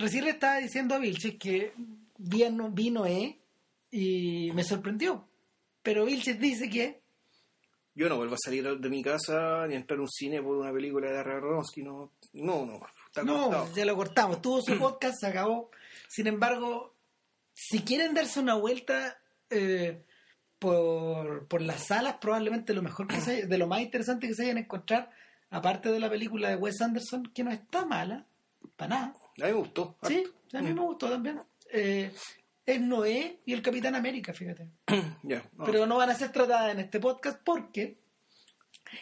recién le estaba diciendo a Vilches que vino, vino eh, y me sorprendió. Pero Vilches dice que Yo no vuelvo a salir de mi casa ni a entrar a un cine por una película de Aronofsky, no, no, no, está no, cortado. ya lo cortamos. Tuvo su podcast, se acabó. Sin embargo, si quieren darse una vuelta eh, por, por las salas, probablemente lo mejor que se, de lo más interesante que se vayan a encontrar, aparte de la película de Wes Anderson, que no está mala, para nada. A mí me gustó. Sí, a mí me gustó también. Eh, es Noé y el Capitán América, fíjate. No. Pero no van a ser tratadas en este podcast porque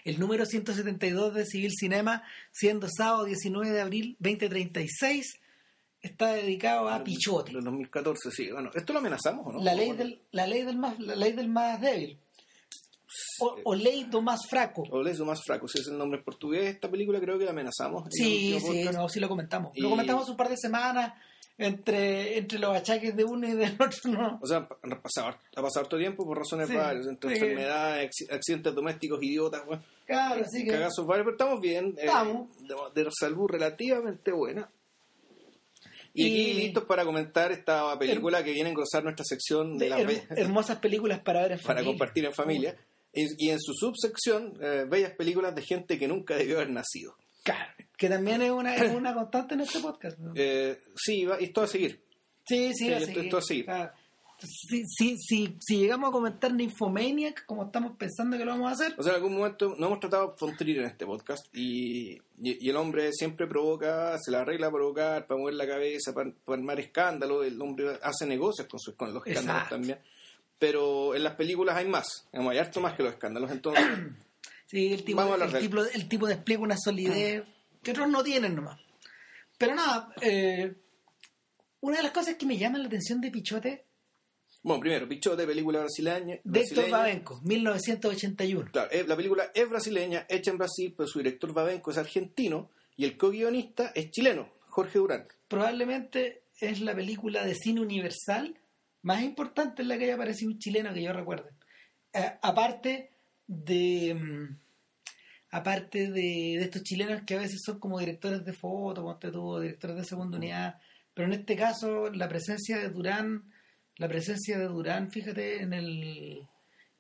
el número 172 de Civil Cinema, siendo sábado 19 de abril 2036, está dedicado a Pichote. Del 2014, sí. Bueno, ¿esto lo amenazamos o no? La ley del, la ley del más, la ley del más débil. O, o ley do más fraco. O Leso más fraco, si es el nombre en portugués. Esta película creo que la amenazamos. en Sí, sí, no, sí lo comentamos. Y- Lo comentamos hace un par de semanas entre, entre los achaques de uno y del otro. ¿no? O sea, ha pasado, ha pasado harto tiempo por razones Sí, varias, entre sí. enfermedades, acci- accidentes domésticos, idiotas, bueno, Claro, así que. cagazos varios, pero estamos bien. eh, Estamos. de, de salud relativamente buena. Y, Y- aquí listos para comentar esta película que viene a engrosar nuestra sección de de las her- hermosas películas para ver en para familia. compartir en familia. Y, y en su subsección, eh, bellas películas de gente que nunca debió haber nacido. Claro, que también es una, es una constante en este podcast. ¿no? Eh, sí, va- y esto va a seguir. Sí, sí, Sí, esto- que, esto así. claro. Si, si, si, si llegamos a comentar Nymphomaniac, como estamos pensando que lo vamos a hacer, O sea, en algún momento no hemos tratado Fontrir en este podcast y, y, y el hombre siempre provoca, se la arregla a provocar, para mover la cabeza, para, para armar escándalo. El hombre hace negocios con, sus, con los escándalos Exacto. también. Pero en las películas hay más, hay harto más que los escándalos. Entonces, sí, el, tipo, Vamos a hablar el, de él. tipo, el tipo despliega una solidez que otros no tienen nomás. Pero nada, eh, una de las cosas que me llama la atención de Pichote, bueno, primero, Pichote, película brasileña. de Héctor. Babenco, 1981. Claro, la película es brasileña, hecha en Brasil, pero su director Babenco es argentino y el co-guionista es chileno, Jorge Durán. Probablemente es la película de cine universal más importante en la que haya aparecido un chileno que yo recuerde. Eh, aparte de mm, aparte de, de estos chilenos que a veces son como directores de foto, ponte tú, directores de segunda unidad, pero en este caso la presencia de Durán, la presencia de Durán, fíjate, en el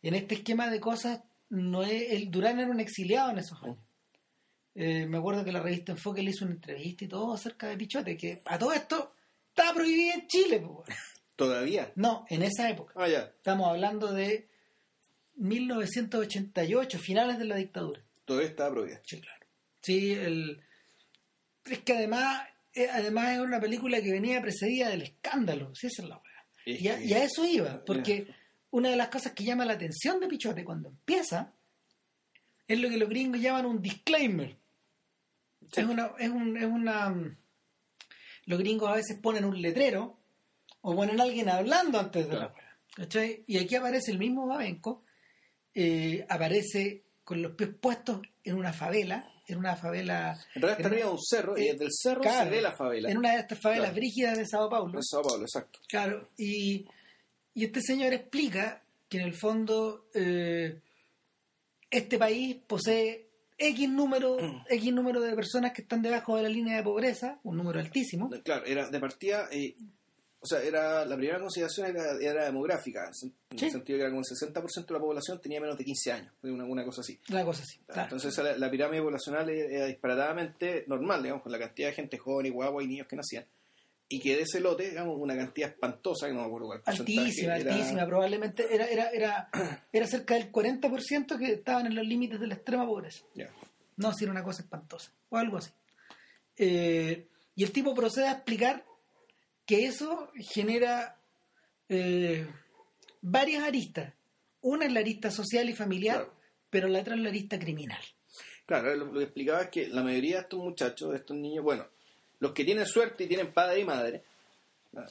en este esquema de cosas, no es, el Durán era un exiliado en esos años. Eh, me acuerdo que la revista Enfoque le hizo una entrevista y todo acerca de Pichote, que a todo esto estaba prohibida en Chile. po. Todavía. No, en esa época. Ah, ya. Estamos hablando de 1988, finales de la dictadura. Todavía está prohibida. Sí, claro. Sí, el... es que además, eh, además es una película que venía precedida del escándalo, sí, esa es la weá. Es Y a, que- y a eso iba, porque una de las cosas que llama la atención de Pichote cuando empieza es lo que los gringos llaman un disclaimer. Sí. Es una, es un, es una los gringos a veces ponen un letrero o ponen a alguien hablando antes de la weá. ¿cachai? Y aquí aparece el mismo Babenco, eh, aparece con los pies puestos en una favela, en una favela, En realidad está arriba de un cerro y eh, desde el cerro claro, se ve la favela. en una de estas favelas Claro. brígidas de Sao Paulo. En Sao Paulo, exacto. Claro, y, y este señor explica que en el fondo eh, este país posee X número, X número de personas que están debajo de la línea de pobreza, un número altísimo. Claro, era de partida, eh, o sea, era la primera consideración era, era demográfica, en Sí. el sentido que era como el 60% de la población tenía menos de 15 años, una, una cosa así. Una cosa así. claro. Entonces la, la pirámide poblacional era disparatadamente normal, digamos, con la cantidad de gente joven y guagua y niños que nacían. Y que de ese lote, digamos, una cantidad espantosa, que no me acuerdo cuál altísima, era- altísima, probablemente era, era, era, era cerca del 40% que estaban en los límites de la extrema pobreza. Ya. No, si era una cosa espantosa, o algo así. Eh, y el tipo procede a explicar que eso genera eh, varias aristas. Una es la arista social y familiar, Claro. pero la otra es la arista criminal. Claro, lo, lo que explicaba es que la mayoría de estos muchachos, de estos niños, bueno, los que tienen suerte y tienen padre y madre,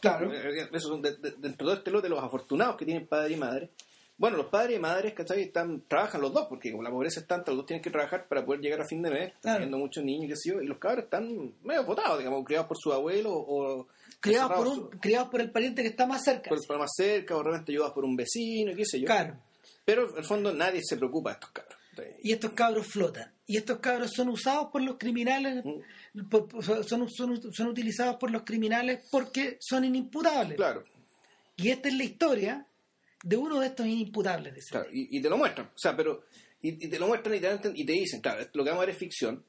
Claro. eh, esos son de- de- dentro de este lote los afortunados que tienen padre y madre, bueno, los padres y madres, ¿cachai? Están, trabajan los dos, porque como la pobreza es tanta, los dos tienen que trabajar para poder llegar a fin de mes, están Claro. teniendo muchos niños, qué sé yo, y los cabros están medio botados, digamos, criados por su abuelo o Criados por, un, criados por el pariente que está más cerca. por, por más cerca, o realmente ayudados por un vecino, qué sé yo. Claro. Pero en el fondo nadie se preocupa de estos cabros. Y estos cabros flotan. y estos cabros son usados por los criminales, Mm. por- por- son, son, son utilizados por los criminales porque son inimputables. Claro, Y esta es la historia de uno de estos inimputables. de claro. Y, y te lo muestran. O sea, pero. Y, y te lo muestran y te, y te dicen, claro, lo que vamos a ver es ficción.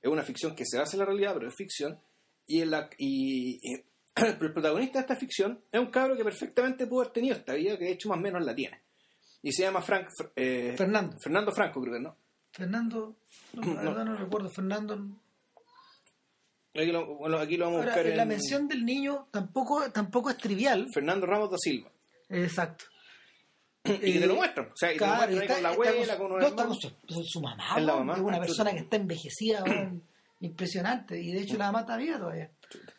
Es una ficción que se hace en la realidad, pero es ficción. Y, en la, y, pero el protagonista de esta ficción es un cabro que perfectamente pudo haber tenido esta vida, que de hecho más o menos la tiene. Y se llama Frank, eh, Fernando. Fernando Franco, creo que no. Fernando, no, la No. verdad no recuerdo, Fernando. Aquí lo, bueno, aquí lo vamos a buscar la en mención del niño tampoco, tampoco es trivial. Fernando Ramos da Silva. Exacto. Y que te lo muestran. O sea, y te lo Claro, muestran está- con la abuela, con una está con su, mamá, Es la mamá, es una persona chuta. que está envejecida, impresionante, y de hecho la mamá está viva todavía.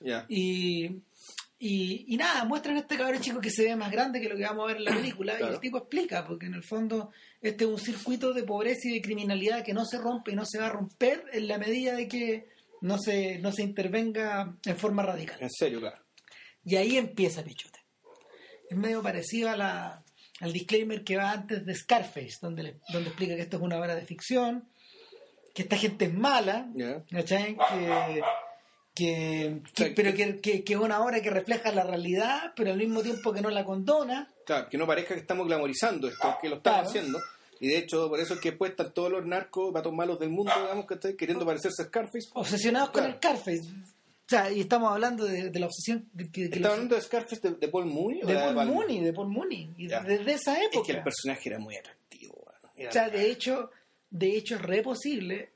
Ya. Y, y, y nada, muestran a este cabrón chico que se ve más grande que lo que vamos a ver en la película, y Claro. el tipo explica, porque en el fondo este es un circuito de pobreza y de criminalidad que no se rompe y no se va a romper en la medida de que no se, no se intervenga en forma radical. En serio, claro. Y ahí empieza Pichote. Es medio parecido a la, al disclaimer que va antes de Scarface, donde, le- donde explica que esto es una obra de ficción, que esta gente es mala. ¿cachai? Que, que, que- sea, pero que- que, es una obra que refleja la realidad, pero al mismo tiempo que no la condona. Claro, que no parezca que estamos glamorizando esto, que lo Claro. haciendo. Y de hecho, por eso es que después están todos los narcos, patos malos del mundo, digamos, que están queriendo parecerse a Scarface. Obsesionados con el Scarface. O sea, y estamos hablando de, de la obsesión de, que- que ¿Estás la- hablando de Scarface de, de Paul Mooney de de Paul? Mooney, de Paul Mooney. Y desde esa Es época. que el personaje era muy atractivo. Era- O sea, de hecho, de hecho es re posible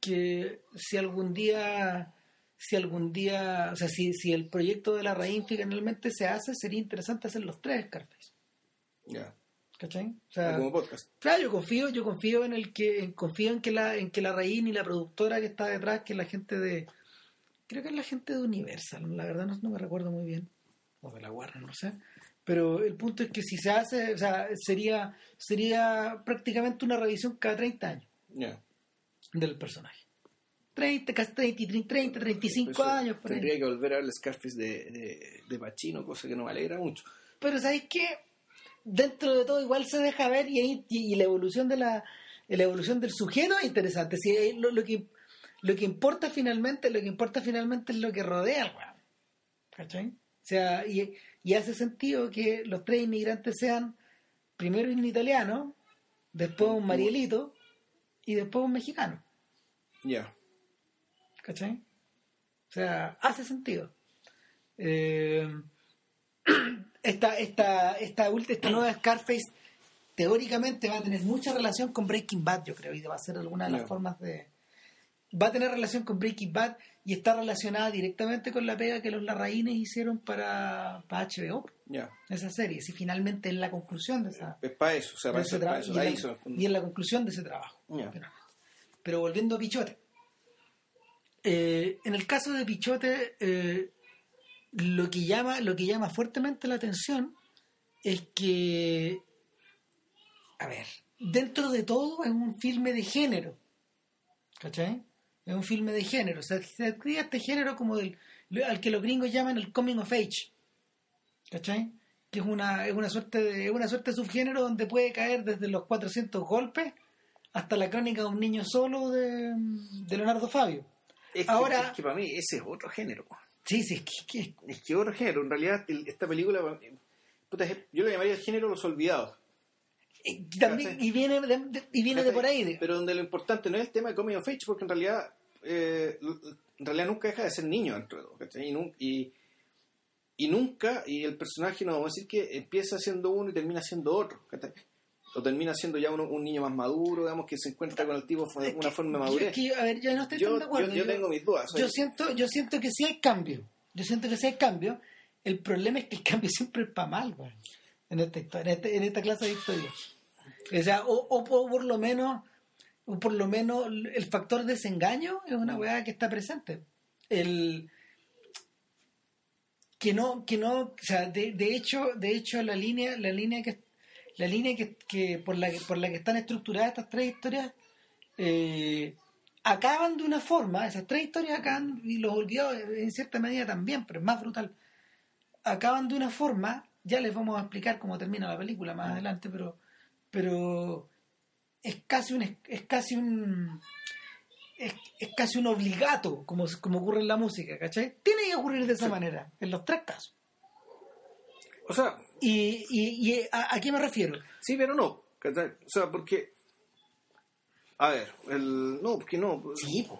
que si algún día, si algún día, o sea, si, si el proyecto de la raíz finalmente se hace, sería interesante hacer los tres Scarface. Ya. ¿Cachai? O sea, Como podcast. claro, yo confío, yo confío en el que, en- confío en que la, en que la raíz y la productora que está detrás, que es la gente de, creo que es la gente de Universal, la verdad no, no me recuerdo muy bien, o de la Warner, no sé. Pero el punto es que si se hace, o sea, sería, sería prácticamente una revisión cada 30 años Ya. del personaje. 30, casi 30, 30 35 Eso años. Por ahí. Tendría que volver a ver el Scarface de, de, de Pacino, cosa que no me alegra mucho. Pero ¿sabes qué? Dentro de todo igual se deja ver y, ahí- y, y la evolución de la, la evolución del sujeto es interesante. Si ahí lo, lo que lo que importa finalmente, lo que importa finalmente es lo que rodea al weón. ¿Cachai? O sea, y, y hace sentido que los tres inmigrantes sean primero un italiano, después un marielito y después un mexicano. Ya. ¿Cachai? O sea, hace sentido. Eh, esta, esta, esta, esta nueva Scarface teóricamente va a tener mucha relación con Breaking Bad, yo creo, y va a ser alguna de las formas de... Va a tener relación con Breaking Bad y está relacionada directamente con la pega que los Larraínes hicieron para, para HBO, esa serie. Si finalmente es la conclusión de esa, Es para eso. O sea, para ese eso, para eso y, la y en la conclusión de ese trabajo. Pero volviendo a Pichote. Eh, en el caso de Pichote, eh, lo, que llama, lo que llama fuertemente la atención es que, a ver, dentro de todo es un filme de género. ¿Cachai? Es un filme de género. O sea, se adquiere este género como del, al que los gringos llaman el coming of age. ¿Cachai? Que es una, es una suerte de, es una suerte de subgénero donde puede caer desde los 400 golpes hasta la crónica de un niño solo de, de Leonardo Fabio. Es que, Ahora- es que para mí ese es otro género. Sí, sí, es que, que- Es que otro género. En realidad, esta película, eh, puta, yo lo llamaría el género Los Olvidados. Eh, también, y viene de, de- y viene de por ahí. Pero donde lo importante no es el tema de coming of age, porque en realidad, eh, en realidad nunca deja de ser niño dentro de. Y, y, nunca, y el personaje no vamos a decir que empieza siendo uno y termina siendo otro, ¿cachai? O termina siendo ya uno- un niño más maduro, digamos, que se encuentra con el tipo de una forma de yo- madurez. que, a ver, yo no estoy Yo, tan de acuerdo. yo- yo tengo mis dudas. yo siento, yo siento que sí hay cambio. Yo siento que sí hay cambio. El problema es que el cambio siempre es para mal, güey, en esta historia, en, en esta clase de historia. O sea, o, o por, lo menos, o por lo menos el factor desengaño es una weá que está presente. El que no, que no, o sea, de, de hecho, de hecho la línea, la línea que la línea que, que por la que por la que están estructuradas estas tres historias eh, acaban de una forma, esas tres historias acaban, y los olvidados en cierta medida también, pero es más brutal, acaban de una forma, ya les vamos a explicar cómo termina la película más adelante, pero, pero es casi un, es casi un, es, es casi un obligato, como, como ocurre en la música, ¿cachai? Tiene que ocurrir de esa manera, en los tres casos. O sea, ¿Y, y, y a, a qué me refiero? sí, pero no. ¿cachai? O sea, porque. A ver, el. No, porque no. Sí, po.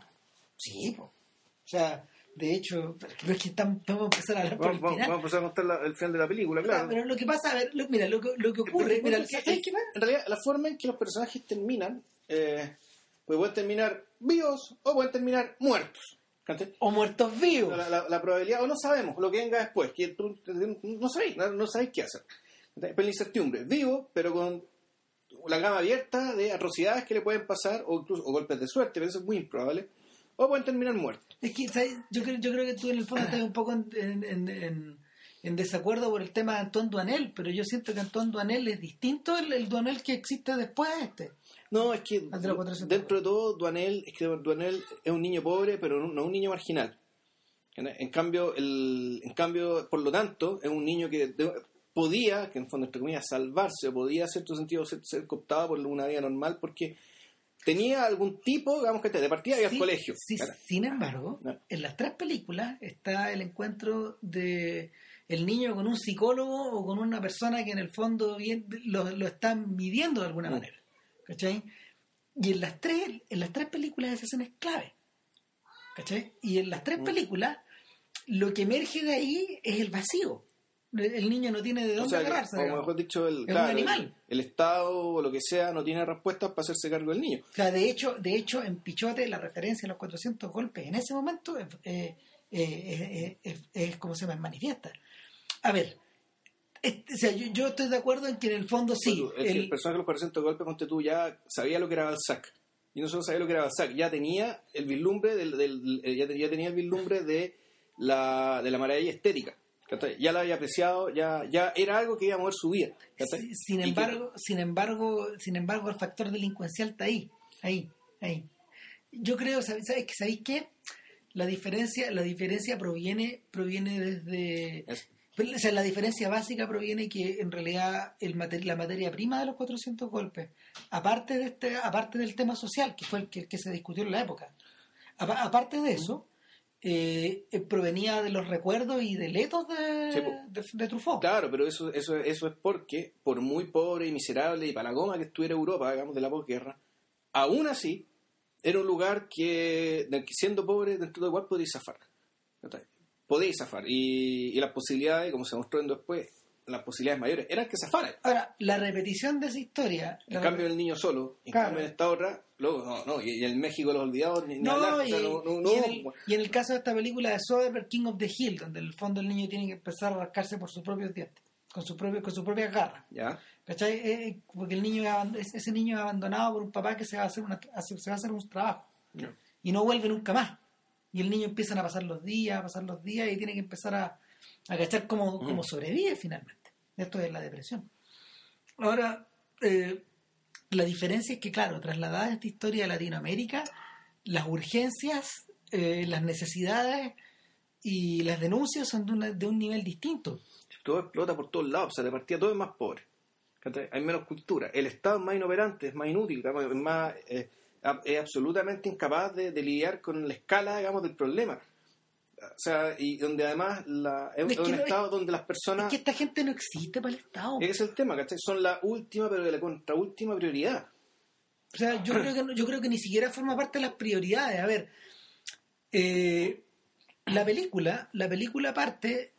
Sí, po. O sea, de hecho, pero es que estamos, vamos a empezar a hablar por Vamos, el final. vamos a empezar a contar la- el final de la película, claro. Ah, pero lo que pasa, a ver, lo- mira, lo, que- lo que ocurre, mira, Porque, ¿sabes qué? en realidad, la forma en que los personajes terminan, eh, pues pueden terminar vivos o pueden terminar muertos. O muertos vivos. La, la- la probabilidad, o no sabemos lo que venga después, que tú no sabéis, no, no sabéis qué hacer. Pero la incertidumbre, vivo, pero con la gama abierta de atrocidades que le pueden pasar, o incluso o golpes de suerte, pero eso es muy improbable, o pueden terminar muertos. Es que, ¿sabes? Yo, creo, yo creo que tú en el fondo estás un poco en, en- en- en- en desacuerdo por el tema de Antoine Duanel, pero yo siento que Antoine Duanel es distinto el, el Duanel que existe después de este. No, es que Al de los 400. dentro de todo, Duanel, es que Duanel es un niño pobre, pero no, no un niño marginal. En, cambio, el, en cambio, por lo tanto, es un niño que de- podía, que en fondo, entre comillas, salvarse, o podía, en cierto sentido, ser, ser cooptado por una vida normal, porque tenía algún tipo, digamos que de partida y al Sí, colegio. sí, sin embargo, Ya. en las tres películas está el encuentro de el niño con un psicólogo o con una persona que en el fondo bien, lo, lo están midiendo de alguna Mm. manera. ¿Cachai? Y en las tres, en las tres películas esa escena es clave. ¿Cachai? Y en las tres Mm. películas lo que emerge de ahí es el vacío. El niño no tiene de O dónde sea, que, agarrarse. como mejor dicho, el, claro, animal. el, el Estado o lo que sea no tiene respuestas para hacerse cargo del niño. O de hecho, de hecho, en Pichote la referencia a los 400 golpes en ese momento es, eh, eh, eh, como se manifiesta. A ver, este, o sea, yo, yo estoy de acuerdo en que en el fondo sí. Tú, el, el- personaje de los 400 golpes, ponte tú, ya sabía lo que era Balzac. Y no solo sabía lo que era Balzac, ya tenía el vislumbre del, del- eh, ya tenía el vislumbre de la, de la maravilla estética. Ya la había apreciado, ya, ya era algo que iba a mover su vida. sin que- embargo, sin embargo, sin embargo, el factor delincuencial está ahí, ahí, ahí. Yo creo, ¿sabéis, sabéis, que- sabéis qué? La diferencia, la diferencia proviene, proviene desde Es- o sea, la diferencia básica proviene que en realidad el la materia prima de los 400 golpes, aparte de este, aparte del tema social, que fue el que, el que se discutió en la época, apa- aparte de eso, eh, provenía de los recuerdos y deletos de, Sí, de, de Truffaut. Claro, pero eso, eso, eso es porque, por muy pobre y miserable y para la goma que estuviera Europa, digamos, de la posguerra, aún así, era un lugar que, siendo pobre, dentro de igual podía zafar. Podía zafar. Y, y las posibilidades, como se mostró en después, las posibilidades mayores eran que zafara. Ahora, la repetición de esa historia... En cambio, el niño solo, en Claro. cambio, en esta otra, luego, no, no, y, y el México los olvidados, ni, ni No, o y, sea, no, no, no, y en el, y en el caso de esta película de Soderbergh, King of the Hill, donde en el fondo el niño tiene que empezar a rascarse por sus propios dientes, con su propio, con sus propias garras. ¿ya? ¿Cachai? Eh, porque el niño ese niño es abandonado por un papá que se va a hacer una, se va a hacer un trabajo Ya. y no vuelve nunca más. Y el niño empiezan a pasar los días, a pasar los días y tiene que empezar a, a cachar cómo, cómo sobrevive finalmente. Esto es la depresión. Ahora, eh, la diferencia es que, claro, trasladada esta historia a Latinoamérica, las urgencias, eh, las necesidades y las denuncias son de, una- de un nivel distinto. todo explota por todos lados, o sea, de partida todo es más pobre. Hay menos cultura. El Estado es más inoperante, es más inútil, digamos, es, más, eh, es absolutamente incapaz de, de lidiar con la escala, digamos, del problema. O sea, y donde además la, es, Es un no- Estado donde las personas... Es que esta gente no existe para el Estado. Ese es el tema, ¿cachai? Son la última, pero de la contraúltima prioridad. O sea, yo creo que no- yo creo que ni siquiera forma parte de las prioridades. A ver, eh, la película, la película parte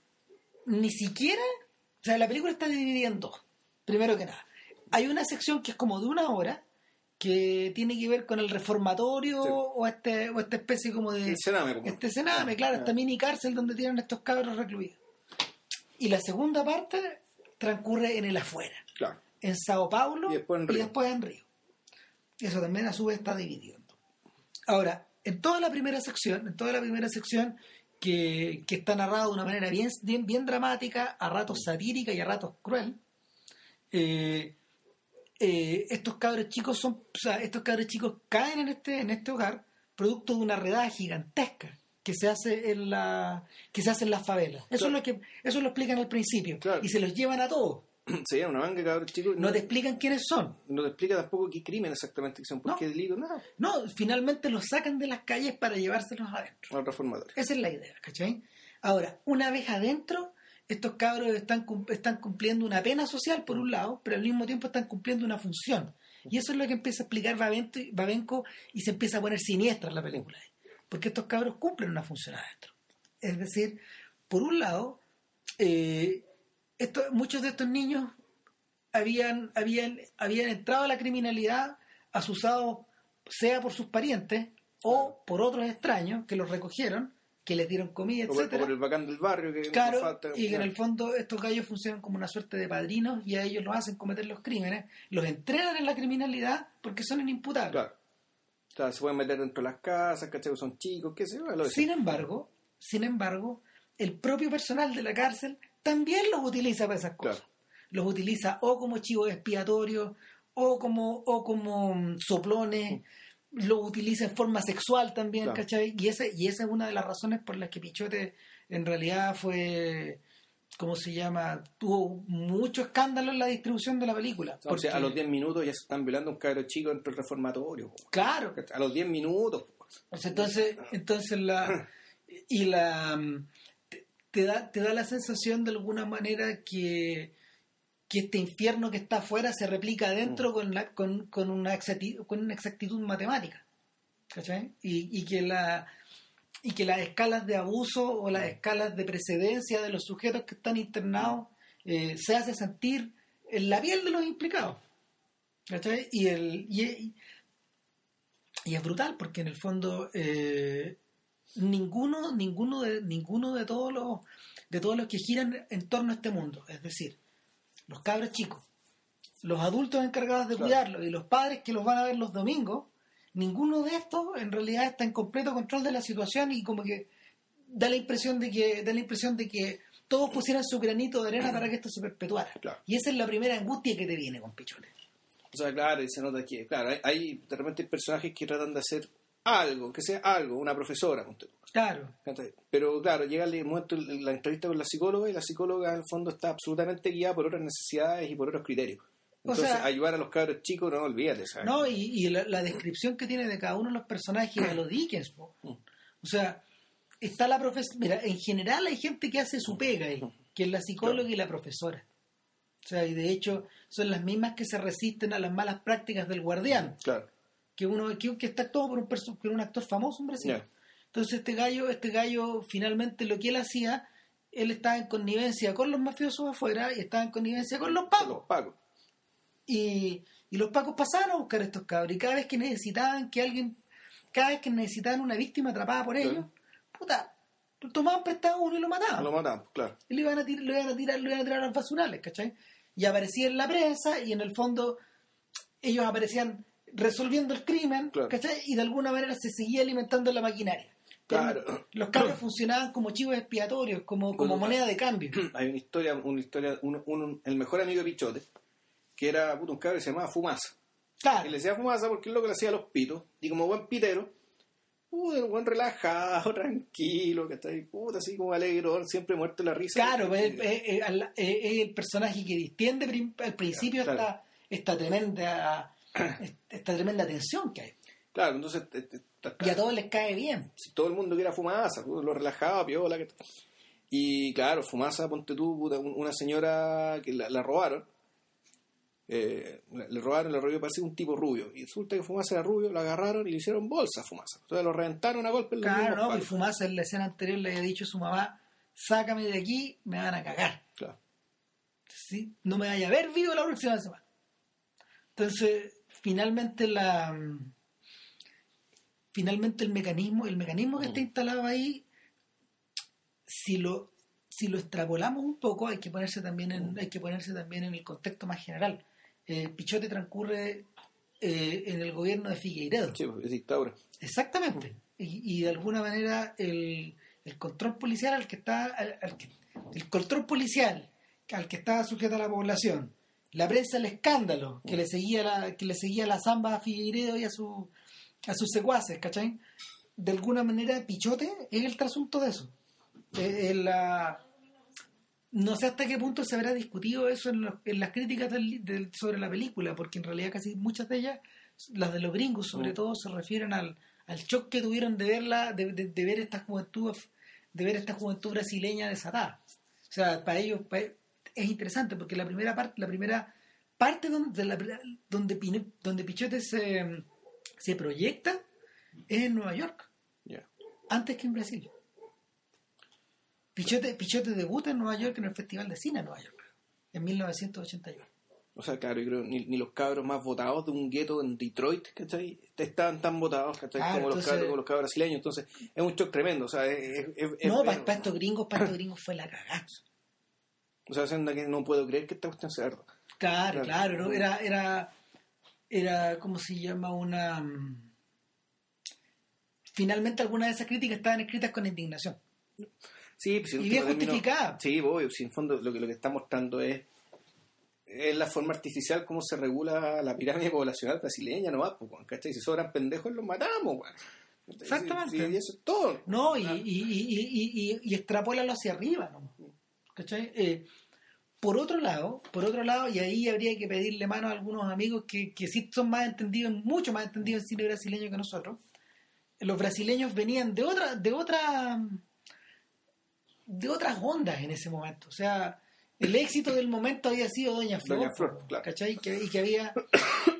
ni siquiera, o sea, la película está dividida en dos. Primero que nada, hay una sección que es como de una hora que tiene que ver con el reformatorio Sí. o este o esta especie como de El Sename, como- este cename, claro, esta mini cárcel donde tienen estos cabros recluidos. Y la segunda parte transcurre en el afuera Claro. en Sao Paulo Y después en Río. después en Río. Eso también a su vez está dividido. Ahora, en toda la primera sección, en toda la primera sección que, que está narrado de una manera bien, bien, bien dramática, a ratos satírica y a ratos cruel, eh, eh, estos cabros chicos son, o sea, estos cabros chicos caen en este, en este hogar producto de una redada gigantesca que se hace en la que se hace en las favelas. Eso Claro. es lo que eso lo explican al principio Claro. y se los llevan a todos. se llevan una manga de cabros chicos. No te explican quiénes son. No te explica tampoco qué crimen exactamente que son, por No. qué delito, nada. No, finalmente los sacan de las calles para llevárselos adentro. A los reformadores. Esa es la idea, ¿cachai? Ahora, una vez adentro, estos cabros están, están cumpliendo una pena social, por un lado, pero al mismo tiempo están cumpliendo una función. Y eso es lo que empieza a explicar Babenco, y se empieza a poner siniestra la película. Porque estos cabros cumplen una función adentro. Es decir, por un lado, eh, esto- muchos de estos niños habían, habían, habían entrado a la criminalidad asusados sea por sus parientes o por otros extraños que los recogieron, que les dieron comida, O por, o etcétera por el bacán del barrio que Claro, falta- y que en el fondo estos gallos funcionan como una suerte de padrinos y a ellos los hacen cometer los crímenes, los entrenan en la criminalidad porque son inimputables. Claro. O sea, se pueden meter dentro de las casas, ¿cachai? Son chicos, qué sé yo. Sin embargo, sin embargo, el propio personal de la cárcel también los utiliza para esas cosas. Claro. Los utiliza o como chivos expiatorios, o como, o como mm, soplones, los utiliza en forma sexual también, Claro. ¿cachai? Y, ese, y esa es una de las razones por las que Pichote en realidad fue, ¿cómo se llama? Tuvo mucho escándalo en la distribución de la película. O sea, porque- a los 10 minutos ya se están violando un cabro chico dentro del reformatorio. po. Claro, A los 10 minutos. O sea, entonces, entonces la y la te, te da te da la sensación de alguna manera que que este infierno que está afuera se replica adentro con, la, con, con una exactitud, con una exactitud matemática ¿cachai? Y, y que la y que las escalas de abuso o las escalas de precedencia de los sujetos que están internados eh, se hace sentir en la piel de los implicados ¿cachai? y el y, y es brutal porque en el fondo eh, ninguno ninguno de ninguno de todos los de todos los que giran en torno a este mundo es decir los cabros chicos los adultos encargados de Claro. cuidarlos y los padres que los van a ver los domingos ninguno de estos en realidad está en completo control de la situación y como que da la impresión de que da la impresión de que todos pusieran su granito de arena para que esto se perpetuara Claro. y esa es la primera angustia que te viene con pichones O sea, claro, y se nota que, claro, hay, hay de repente hay personajes que tratan de hacer algo, que sea algo, una profesora, claro. Pero claro, llega el momento de la entrevista con la psicóloga y la psicóloga en el fondo está absolutamente guiada por otras necesidades y por otros criterios. O Entonces, sea- ayudar a los cabros chicos, no olvídate, ¿sabes? No, y, y la, la descripción que tiene de cada uno de los personajes a los Dickens. po. Mm. O sea, está la profesora. Mira, en general hay gente que hace su pega ahí, que es la psicóloga Claro. y la profesora. O sea, y de hecho son las mismas que se resisten a las malas prácticas del guardián, Claro, que uno que, que está actuado por un, perso- por un actor famoso en Brasil. Entonces este gallo, este gallo finalmente lo que él hacía, él estaba en connivencia con los mafiosos afuera y estaba en connivencia con los pagos. Los pagos. Y, y los pacos pasaban a buscar a estos cabros. Y cada vez que necesitaban que alguien, cada vez que necesitaban una víctima atrapada por ellos, puta, tomaban prestado uno y lo mataban. Lo matamos, claro. Y lo iban a tirar, lo iban a tirar, lo iban a tirar a los basurales, ¿cachai? Y aparecía en la prensa y en el fondo ellos aparecían resolviendo el crimen, Claro. ¿cachai? Y de alguna manera se seguía alimentando la maquinaria. Claro. Los cabros funcionaban como chivos expiatorios, como, como Bueno, moneda de cambio. Hay una historia, una historia, un, un- el mejor amigo de Pichote, que era puto, un cabro que se llamaba Fumaza. Claro. Y le decía Fumaza porque el loco le hacía los pitos. Y como buen pitero, puta, el buen relajado, tranquilo, que está ahí, puta, así como alegre, siempre muerto la risa. Claro, pues, es, es- es- es- es el personaje que distiende al principio Claro. esta, esta tremenda esta tremenda tensión que hay. Claro, entonces Y a todos les cae bien. si todo el mundo quiera Fumaza, lo relajado, piola. Que... Y claro, Fumaza, ponte tú, puta, un- una señora que la, la robaron. eh, le robaron, le robó parece un tipo rubio. Y resulta que Fumaza era rubio, lo agarraron y le hicieron bolsa a Fumaza. Sea, lo reventaron a golpe Claro, ¿no? palos. Y Fumasa en la escena anterior le había dicho a su mamá, sácame de aquí, me van a cagar. Claro. ¿sí? No me vaya a ver vivo la próxima semana. Entonces, finalmente la finalmente el mecanismo, el mecanismo que está instalado ahí, si lo si lo extrapolamos un poco, hay que ponerse también en, hay que ponerse también en el contexto más general. Eh, Pichote transcurre eh, en el gobierno de Figueiredo. Sí, pues, es dictadura. Exactamente. Y, y de alguna manera el, el control policial al que está al- al que- el control policial al que estaba sujeta la población, la prensa el escándalo que le seguía la, que le seguía la zamba a Figueiredo y a su a sus secuaces, ¿cachai? De alguna manera Pichote es el trasunto de eso. Es- es la, no sé hasta qué punto se habrá discutido eso en, los- en las críticas del- del- sobre la película, porque en realidad casi muchas de ellas, las de los gringos sobre Mm. todo, se refieren al, al shock que tuvieron de verla, de, de- de ver esta juventud, de ver esta juventud brasileña desatada. O sea, para ellos es interesante porque la primera parte, la primera parte donde, la- donde, Pine- donde Pichote se, se proyecta es en Nueva York, antes que en Brasil. Pichote, Pichote debuta en Nueva York en el Festival de Cine de Nueva York, en 1981. O sea, claro, yo creo ni, ni los cabros más votados de un gueto en Detroit, ¿cachai? Estaban tan votados, ¿cachai? Ah, como, los entonces- cabros, como los cabros brasileños. Entonces, es un shock tremendo. O sea, es, es- no, ver- para estos gringos, para estos gringos fue la cagada. O sea, senda que no puedo creer que esta cuestión sea verdad. Claro, Claro. ¿no? Era, era, era, ¿cómo se llama? Una... mm, Finalmente algunas de esas críticas estaban escritas con indignación. Sí, pues, Y bien justificada. Sí, obvio, si en fondo lo que, lo que está mostrando es, es la forma artificial cómo se regula la pirámide poblacional brasileña, no va, pues, ¿cachai? Si sobran pendejos, los matamos, weón. Exactamente. Y eso es todo. No, y, y, y, y, y, y extrapólalo hacia arriba, ¿no? ¿Cachai? Eh, por otro lado, por otro lado, y ahí habría que pedirle mano a algunos amigos que, que sí son más entendidos, mucho más entendidos en cine brasileño que nosotros. Los brasileños venían de otra, de otra, de otras ondas en ese momento. O sea, el éxito del momento había sido Doña Flor, Doña Flor, claro. ¿cachai? Que- y que había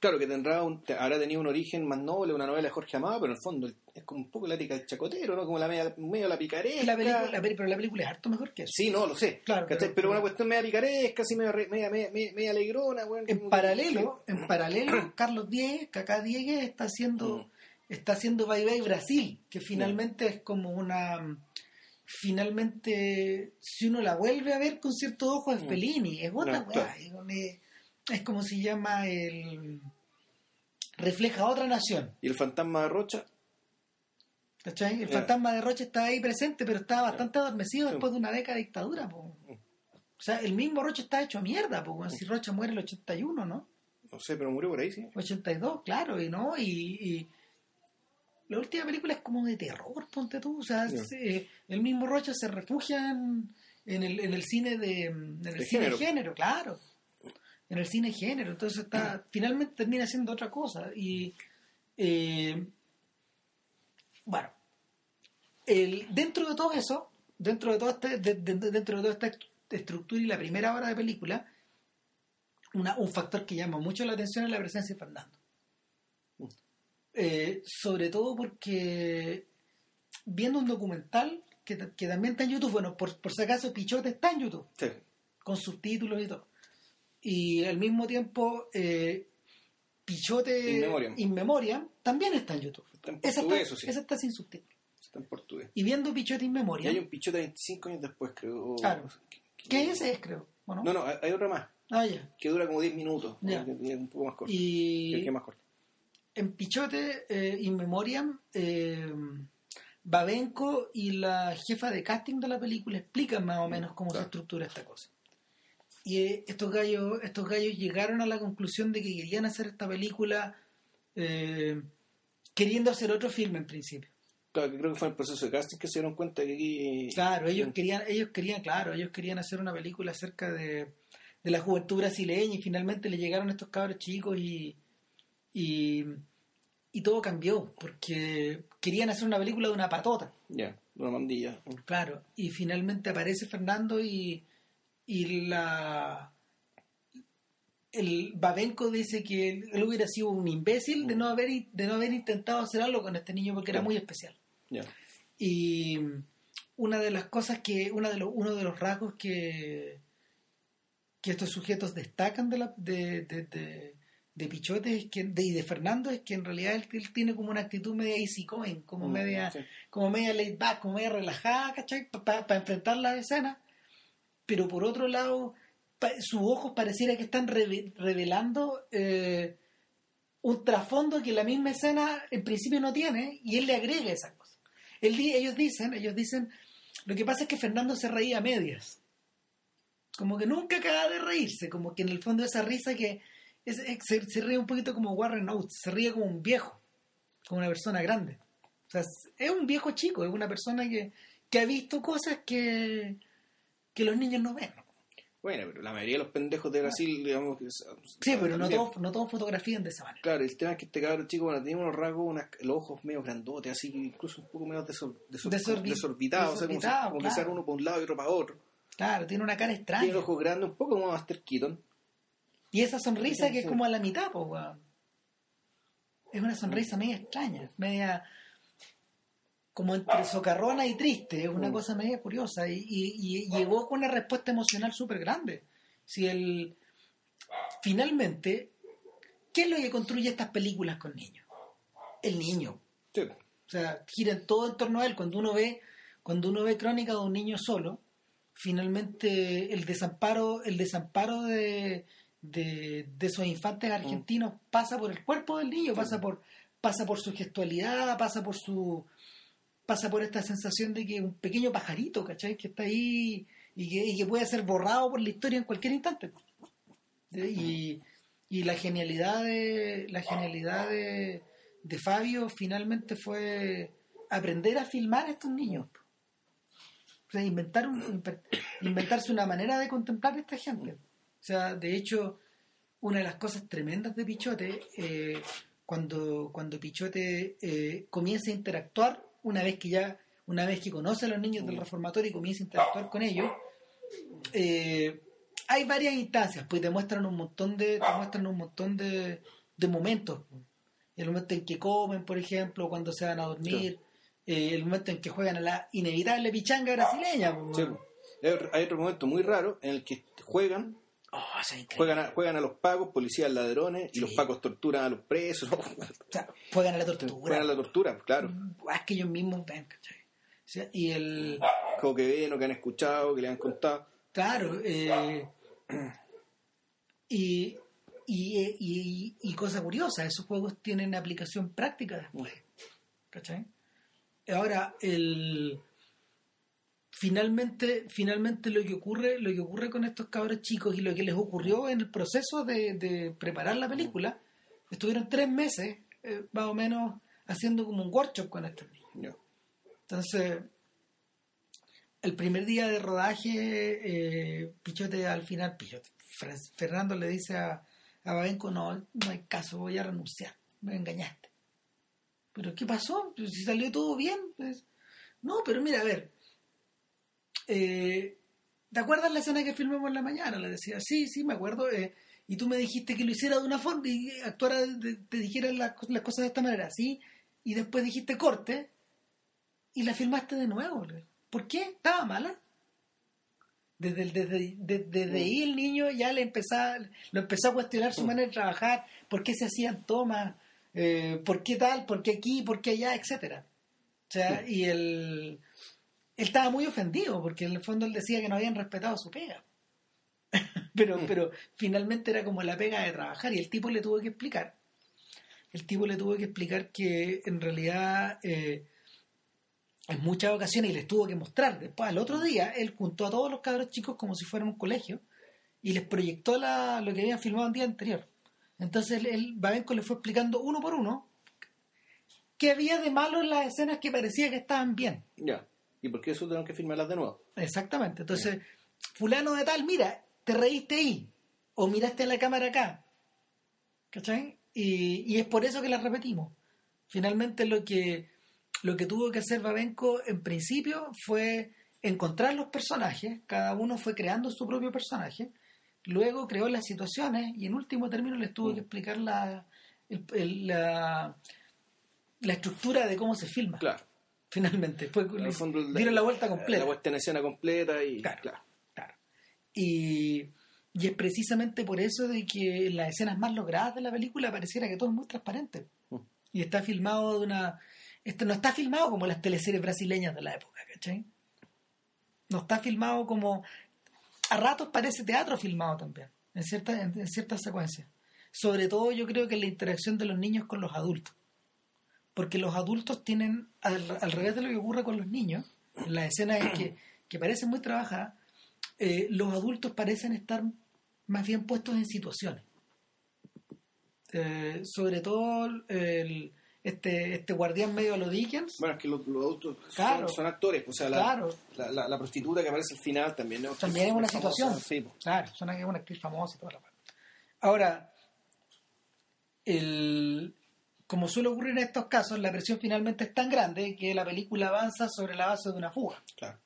Claro que tendrá un, habrá tenido un origen más noble, una novela de Jorge Amado, pero en el fondo es como un poco la ética del chacotero, ¿no? Como la media, medio la picaresca. la película, la peli- pero la película es harto mejor que eso. Sí, no, lo sé. Claro, ¿cachai? pero- pero, una cuestión media picaresca, así media, media, media, media, alegrona, weón. En paralelo, en paralelo, Carlos Diegues, Cacá Diegues está haciendo, Mm. está haciendo Bye Bye Brasil, que finalmente es como una finalmente si uno la vuelve a ver con ciertos ojos es Mm. Fellini, es otra No, weá, claro. Es, como- se llama el refleja otra nación, Y el fantasma de Rocha, ¿cachai? El fantasma de Roche está ahí presente, pero está bastante adormecido Sí. después de una década de dictadura, po. O sea, el mismo Roche está hecho a mierda, po, si Roche muere en el 81, ¿no? no sé, pero murió por ahí, sí. 82, claro, y no, y, y la última película es como de terror, ponte tú, o sea, se- el mismo Rocha se refugia en, en el, en el cine de, en el De cine género. género, claro, en el cine género, entonces está, finalmente termina siendo otra cosa, y eh, bueno, el, dentro de todo eso, dentro de toda este, de- de- dentro de toda esta estructura y la primera hora de película, una- un factor que llama mucho la atención es la presencia de Fernando. Eh, sobre todo porque viendo un documental que, que también está en YouTube, bueno, por, por si acaso Pichote está en YouTube, Sí. con subtítulos y todo. Y al mismo tiempo, eh, Pichote In Memoriam. In Memoriam también está en YouTube. Está en Esa está, eso sí. esa está sin subtítulos. Está en portugués. Y viendo Pichote In Y Memoriam, hay un pichote 25 años después, creo. Claro. que ese es, creo. ¿o no? No, no, hay otra más, Ah, ya. que dura como 10 minutos. Ya. un poco más corto. Y, Que el que es más corto. en Pichote, eh, In Memoriam, eh, Babenco y la jefa de casting de la película explican más o menos cómo se estructura esta cosa. Y estos gallos, estos gallos llegaron a la conclusión de que querían hacer esta película eh, queriendo hacer otro filme en principio. Claro, que creo que fue en el proceso de casting que se dieron cuenta que aquí. Claro, ellos querían, ellos querían, claro, ellos querían hacer una película acerca de, de la juventud brasileña y finalmente le llegaron estos cabros chicos y, y, y todo cambió porque querían hacer una película de una patota, Ya, una mandilla. claro, y finalmente aparece Fernando y, y la el Babenco dice que él, él hubiera sido un imbécil de no haber de no haber intentado hacer algo con este niño porque era muy especial. Y una de las cosas que, una de los, uno de los rasgos que, que estos sujetos destacan de, la, de, de, de, de Pichote es que, de, y de Fernando es que en realidad él, él tiene como una actitud media easy going, como Mm, media, sí. como media laid back, como media relajada, ¿cachai? Para enfrentar la escena. Pero por otro lado, sus ojos pareciera que están reve- revelando eh, un trasfondo que la misma escena en principio no tiene y él le agrega esa cosa. Él ellos dicen, ellos dicen, lo que pasa es que Fernando se reía a medias. Como que nunca acaba de reírse, como que en el fondo esa risa que es- es- se, se ríe un poquito como Warren Oates, se ríe como un viejo, como una persona grande. O sea, es un viejo chico, es una persona que, que ha visto cosas que, que los niños no ven. Bueno, pero la mayoría de los pendejos de Brasil, digamos que... Sí, pero no todos, no todos fotografían de esa manera. Claro, el tema es que este cabrón chico, bueno, tenía unos rasgos, unas, los ojos medio grandotes, así que incluso un poco medio desor, desor, Desorbi- desorbitados, o sea, como, desorbitado, como que claro. sean uno para un lado y otro para otro. Claro, tiene una cara extraña. Tiene ojos grandes, un poco como Master Keaton. Y esa sonrisa que es como a la mitad, pues, weón. Es una sonrisa media extraña, media como entre socarrona y triste, es una Mm. cosa media curiosa y, y, y llegó con una respuesta emocional súper grande. Si el finalmente, ¿qué es lo que construye estas películas con niños? El niño. Sí. O sea, giran todo en torno a él. Cuando uno ve, cuando uno ve crónica de un niño solo, finalmente el desamparo, el desamparo de, de, de esos infantes argentinos pasa por el cuerpo del niño, pasa por, pasa por su gestualidad, pasa por su pasa por esta sensación de que un pequeño pajarito, ¿cachai? Que está ahí y que, puede ser borrado por la historia en cualquier instante. Y, y la genialidad de la genialidad de, de Fabio finalmente fue aprender a filmar a estos niños. O sea, inventar un- inventarse una manera de contemplar a esta gente. O sea, de hecho, una de las cosas tremendas de Pichote, eh, cuando, cuando Pichote eh, comienza a interactuar, una vez que ya, una vez que conoce a los niños del reformatorio y comienza a interactuar con ellos, eh, hay varias instancias, pues te muestran un montón de, te muestran un montón de, de momentos. El momento en que comen, por ejemplo, cuando se van a dormir, eh, el momento en que juegan a la inevitable pichanga brasileña. pues, Sí, otro- hay otro momento muy raro en el que juegan, Oh, juegan a, juegan a los pagos, policías ladrones, y los pagos torturan a los presos. O sea, juegan a la tortura. juegan a la tortura, claro. Ah, Es que ellos mismos ven, ¿cachai? O sea, y el. Como que ven o que han escuchado, que le han contado. Claro, eh, y, y, y, y cosa curiosa, esos juegos tienen aplicación práctica después. ¿Cachai? Ahora, el finalmente, finalmente lo que ocurre, lo que ocurre con estos cabros chicos y lo que les ocurrió en el proceso de, preparar la película, estuvieron tres meses, eh, más o menos, haciendo como un workshop con estos niños. Entonces, el primer día de rodaje, eh, Pichote al final, Pichote, Fer- Fernando le dice a, a Babenco, no, no hay caso, voy a renunciar, me engañaste. ¿Pero qué pasó? Si salió todo bien. pues, no, pero mira, a ver, eh, ¿te acuerdas la escena que filmamos en la mañana? Le decía, sí, sí, me acuerdo. eh, y tú me dijiste que lo hiciera de una forma y actuara, de- te dijera las, co- las cosas de esta manera, ¿sí? Y después dijiste corte y la filmaste de nuevo. le. ¿Por qué? ¿Estaba mala? Desde, el- desde, de- desde ahí el niño ya le empezaba, lo empezó a cuestionar su manera de trabajar, por qué se hacían tomas, eh, por qué tal, por qué aquí, por qué allá, etcétera. O sea, y él, él estaba muy ofendido porque en el fondo él decía que no habían respetado su pega. pero, pero finalmente era como la pega de trabajar y el tipo le tuvo que explicar. El tipo le tuvo que explicar que en realidad eh, en muchas ocasiones y les tuvo que mostrar. Después, al otro día, él juntó a todos los cabros chicos como si fueran un colegio y les proyectó la, lo que habían filmado el día anterior. Entonces, él, él- Babenco le fue explicando uno por uno qué había de malo en las escenas que parecía que estaban bien. Ya. ¿Y por qué eso tuvieron que filmarlas de nuevo? Exactamente. Entonces, fulano de tal, mira, te reíste ahí. O miraste a la cámara acá. ¿Cachai? Y, y es por eso que la repetimos. Finalmente lo que, lo que tuvo que hacer Babenco en principio fue encontrar los personajes, cada uno fue creando su propio personaje, luego creó las situaciones y en último término les tuvo que explicar la, el- el- la, la estructura de cómo se filma. Claro. Finalmente, fue, En el fondo, dieron la vuelta completa. La puesta en escena completa y. Claro. claro. Claro. Y, y es precisamente por eso de que en las escenas más logradas de la película pareciera que todo es muy transparente. Mm. Y está filmado de una... Este no está filmado como las teleseries brasileñas de la época, ¿cachai? No está filmado como... A ratos parece teatro filmado también, en ciertas en, en ciertas secuencias. Sobre todo yo creo que la interacción de los niños con los adultos. Porque los adultos tienen, al, al revés de lo que ocurre con los niños, en las escenas en que, que parecen muy trabajadas, eh, los adultos parecen estar más bien puestos en situaciones. Eh, sobre todo el, este, este guardián medio a los Dickens. Bueno, es que los, los adultos Claro. son, son actores, o sea, la, Claro. la, la- la prostituta que aparece al final también es También es una famosa, situación. Sí. Claro, es una, es una actriz famosa y toda la parte. Ahora, el, como suele ocurrir en estos casos, la presión finalmente es tan grande que la película avanza sobre la base de una fuga. claro.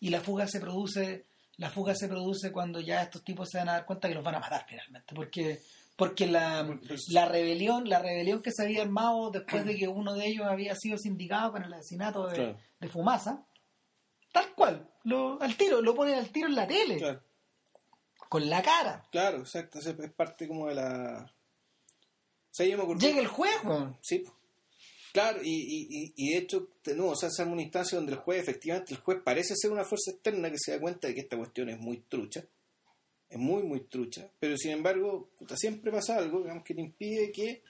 Y la fuga se produce, la fuga se produce cuando ya estos tipos se van a dar cuenta que los van a matar finalmente. Porque, porque la, la rebelión, la rebelión que se había armado después de que uno de ellos había sido sindicado con el asesinato de, Claro. de Fumasa, tal cual, lo, al tiro, lo ponen al tiro en la tele, Claro, con la cara. claro, exacto. Es parte como de la. O sea, yo me acuerdo. Llega el juego. Sí, claro, y, y, y- de hecho, nuevo, o sea, es una instancia donde el juez, efectivamente, el juez parece ser una fuerza externa que se da cuenta de que esta cuestión es muy trucha, es muy, muy trucha, pero sin embargo, puta, siempre pasa algo, digamos, que te impide que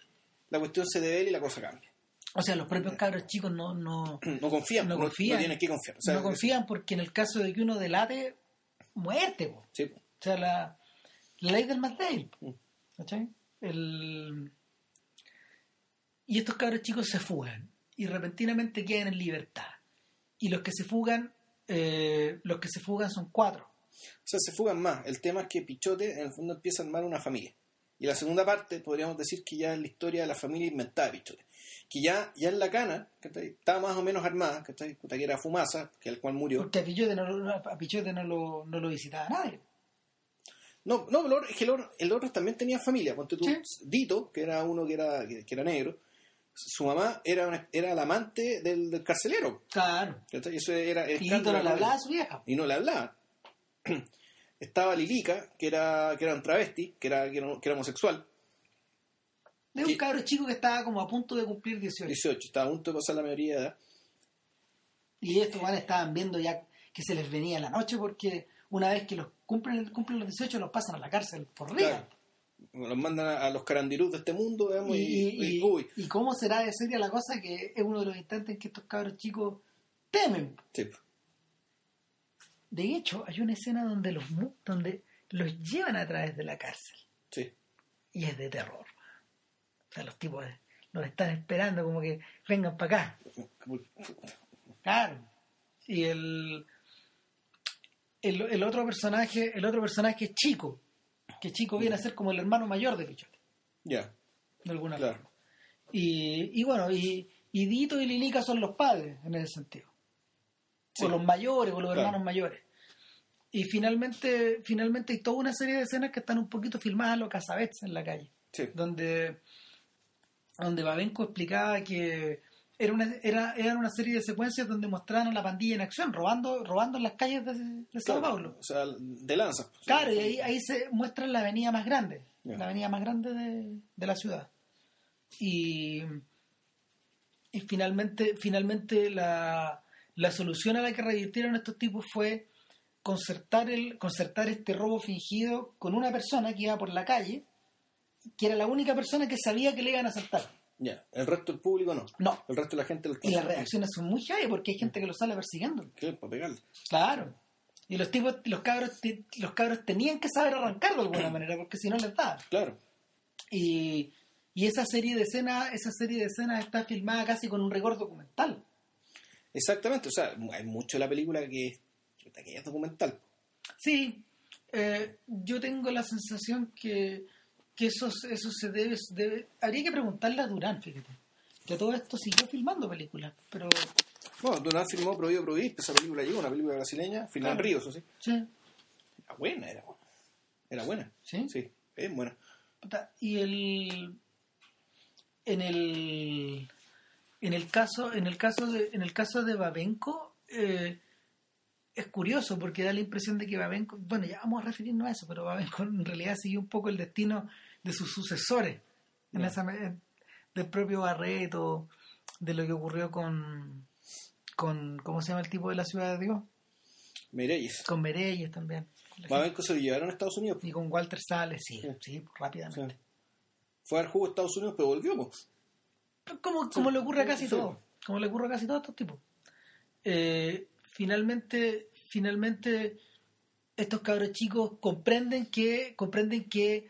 la cuestión se devele y la cosa cambie. O sea, los propios cabros chicos no, no, No confían, No no, confían. no tienes que confiar. O sea, no confían porque en el caso de que uno delate, muerte. po. Sí, po. O sea, la, la ley del más débil. Mm. ¿Cachai? El... Y estos cabros chicos se fugan y repentinamente quedan en libertad. Y los que se fugan, eh, los que se fugan son cuatro. O sea, se fugan más. El tema es que Pichote en el fondo empieza a armar una familia. Y la segunda parte podríamos decir que ya es la historia de la familia inventada de Pichote. Que ya, ya en la cana, ¿cachai? estaba más o menos armada, ¿cachai? Puta, que era Fumasa, que el cual murió. Porque a Pichote no, lo- a Pichote no lo, no lo visitaba nadie. No, no, el otro, es que el otro, el otro también tenía familia. Ponte tú, Sí. Dito, que era uno que era, que, que era negro, su mamá era, una- era la amante del, del carcelero. Claro. ¿cachai? Eso era el Y no le hablaba a su vieja. y no le hablaba. Estaba Lilica, que era, que era un travesti, que era, que era, que era homosexual, De un cabro chico que estaba como a punto de cumplir 18. 18, estaba a punto de pasar la mayoría de edad. Y estos van estaban viendo ya que se les venía la noche porque una vez que los cumplen, cumplen los 18 los pasan a la cárcel por real. Claro. Los mandan a, a los carandirús de este mundo, digamos, Y, y, y- y- uy, y cómo será de seria la cosa que es uno de los instantes en que estos cabros chicos temen. sí, De hecho, hay una escena donde los donde los llevan a través de la cárcel sí. y es de terror. O sea, los tipos los están esperando como que vengan para acá. Claro. Y el, el, el otro personaje, el otro personaje es Chico, que Chico viene a ser como el hermano mayor de Pichote, Ya, de alguna claro. forma. Y, y bueno, y, y Dito y Lilica son los padres en ese sentido. Sí. O los mayores, o los Claro. hermanos mayores. Y finalmente, finalmente hay toda una serie de escenas que están un poquito filmadas a los casabets en la calle Sí, donde donde Babenco explicaba que era una, era, era una serie de secuencias donde mostraban a la pandilla en acción, robando, robando en las calles de, de Sao claro. Paulo. O sea, de lanza. Claro, y ahí, ahí se muestra la avenida más grande, la avenida más grande de, de la ciudad. Y, y finalmente, finalmente la, la solución a la que revirtieron estos tipos fue concertar, el, concertar este robo fingido con una persona que iba por la calle, que era la única persona que sabía que le iban a asaltar. Ya, el resto del público no. No, El resto de la gente lo y las reacciones son muy heavy porque hay gente que lo sale persiguiendo. ¿Qué? Para pegarle. Claro. Y los tipos, los cabros, te- los cabros tenían que saber arrancarlo de alguna manera, porque si no les da. Claro. Y, y esa serie de escenas, esa serie de escenas está filmada casi con un rigor documental. Exactamente. O sea, hay mucho de la película que, que es documental. Sí, eh, yo tengo la sensación que, que eso, eso se debe, se debe- Habría que preguntarle a Durán, fíjate. Que todo esto siguió filmando películas, pero Bueno, Durán filmó Prohibido Prohibir, esa película llegó, una película brasileña, en Claro. Río, eso sí. sí, Era buena, era buena. Era buena. sí. Sí, es buena. Y el en el en el caso en el caso de en el caso de Babenco eh, es curioso porque da la impresión de que Babenco bueno ya vamos a referirnos a eso pero Babenco en realidad siguió un poco el destino de sus sucesores en Ya. esa del propio Barreto de lo que ocurrió con con cómo se llama el tipo de la ciudad de Dios Mereyes. con Mereyes también Babenco se lo llevaron a Estados Unidos. y con Walter Sales sí Sí. sí, rápidamente. Fue al jugo a Estados Unidos, pero volvió. pues. como, como le ocurre a casi Sí. todo como le ocurre a casi todos estos tipos Eh, finalmente finalmente estos cabros chicos comprenden que comprenden que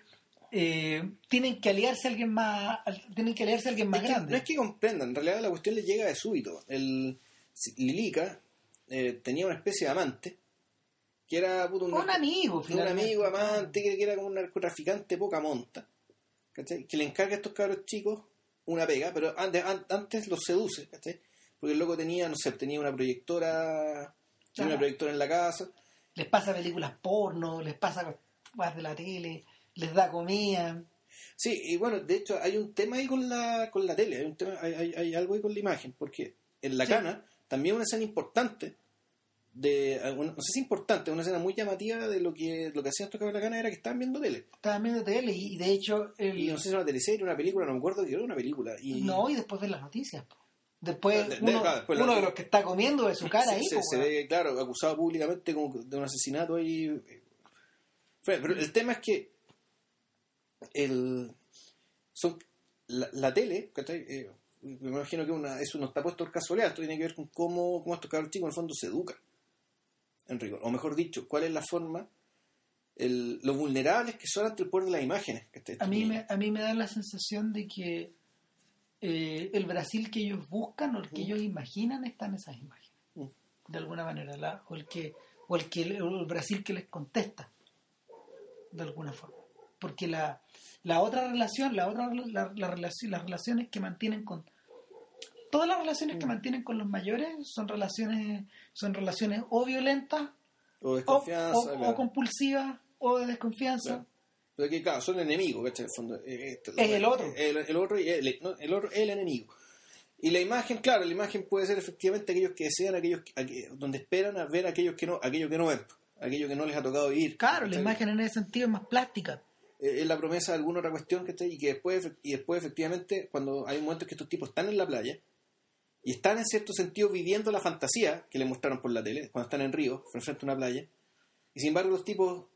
eh, tienen que aliarse a alguien más, tienen que aliarse a alguien más Es que grande. no es que comprendan, en realidad la cuestión les llega de súbito. El, Lilica eh, tenía una especie de amante que era puto, un amigo, un finalmente. amigo amante que, era como un narcotraficante poca monta, ¿cachai? que le encarga a estos cabros chicos una pega, pero antes, an- antes los seduce, ¿cachai? Porque el loco tenía, no sé, tenía una proyectora, tenía una proyectora en la casa, Les pasa películas porno, les pasa cosas de la tele, les da comida. Sí, y bueno, de hecho hay un tema ahí con la, con la tele, hay, un tema, hay, hay- hay algo ahí con la imagen, porque en La Sí. Cana también una escena importante, de una- no sé si importante, una escena muy llamativa de lo que lo que hacían estos cabros de La Cana era que estaban viendo tele. Estaban viendo tele y, y de hecho... el- Y no sé si era una teleserie, una película, no me acuerdo que era una película. Y No, y después ver las noticias. po. Después, De- de- uno, claro, después uno la- de los que está comiendo de su cara se, ahí. se- weón. ve, claro, acusado públicamente como de un asesinato ahí. Pero el tema es que el son la, la tele. Eh, me imagino que una, eso no está puesto por casualidad, esto tiene que ver con cómo, cómo estos cabros chicos en el fondo se educan. En rigor. O mejor dicho, cuál es la forma, el, lo vulnerables que son ante el poder de las imágenes. a, mí me, a mí me da la sensación de que eh, el Brasil que ellos buscan o el que ellos imaginan está en esas imágenes. De alguna manera. la- o, el que, o, el que, el Brasil que les contesta. De alguna forma. Porque la, la otra relación, la otra la, la relación, las relaciones que mantienen con todas las relaciones que mantienen con los mayores son relaciones son relaciones o violentas O o, o- compulsivas o de desconfianza Claro. Pero que, claro, son enemigos, ¿cachai? En el fondo, eh, Es el otro. El, el otro y el, no, el otro es el enemigo. Y la imagen, claro, la imagen puede ser efectivamente aquellos que desean, aquellos que- donde esperan a ver aquellos que no, aquellos que no ven, aquellos que no les ha tocado vivir. Claro, la ¿cachai? imagen en ese sentido es más plástica. Eh, Es la promesa de alguna otra cuestión que está y que después, y después efectivamente, cuando hay momentos que estos tipos están en la playa y están en cierto sentido viviendo la fantasía que les mostraron por la tele, cuando están en Río, frente a una playa, y sin embargo los tipos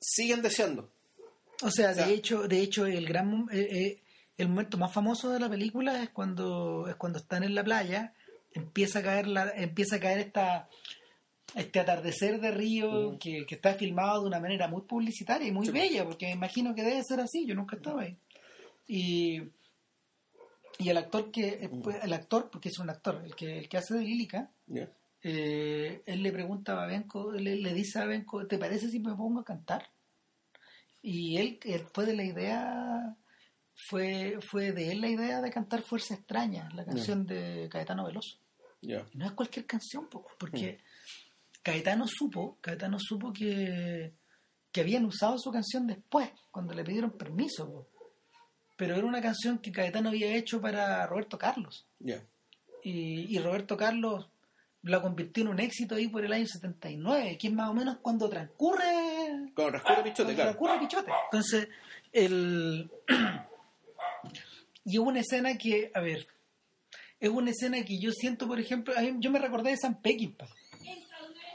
siguen deseando. O sea, O sea- de hecho, de hecho el gran eh, eh, el momento más famoso de la película es cuando es cuando están en la playa, empieza a caer la, empieza a caer esta este atardecer de río Mm. que, que está filmado de una manera muy publicitaria y muy Sí. bella, porque me imagino que debe ser así, yo nunca estaba ahí. Y, y el actor que eh, Mm. pues, el actor, porque es un actor, el que, el que hace de Lílica, eh, él le pregunta a Babenco, le, le dice a Babenco, ¿te parece si me pongo a cantar? Y él, él fue de la idea, fue, fue de él la idea de cantar Fuerza Extraña, la canción de Caetano Veloso. Y no es cualquier canción, po, porque Caetano supo, Caetano supo que, que habían usado su canción después, cuando le pidieron permiso, po. pero era una canción que Caetano había hecho para Roberto Carlos. Y Roberto Carlos la convirtió en un éxito ahí por el año 79, que es más o menos cuando transcurre, Con rascura pichote, cuando claro. Pichote. Entonces, el... y hubo una escena que, a ver, es una escena que yo siento, por ejemplo, yo me recordé de San Peckinpah,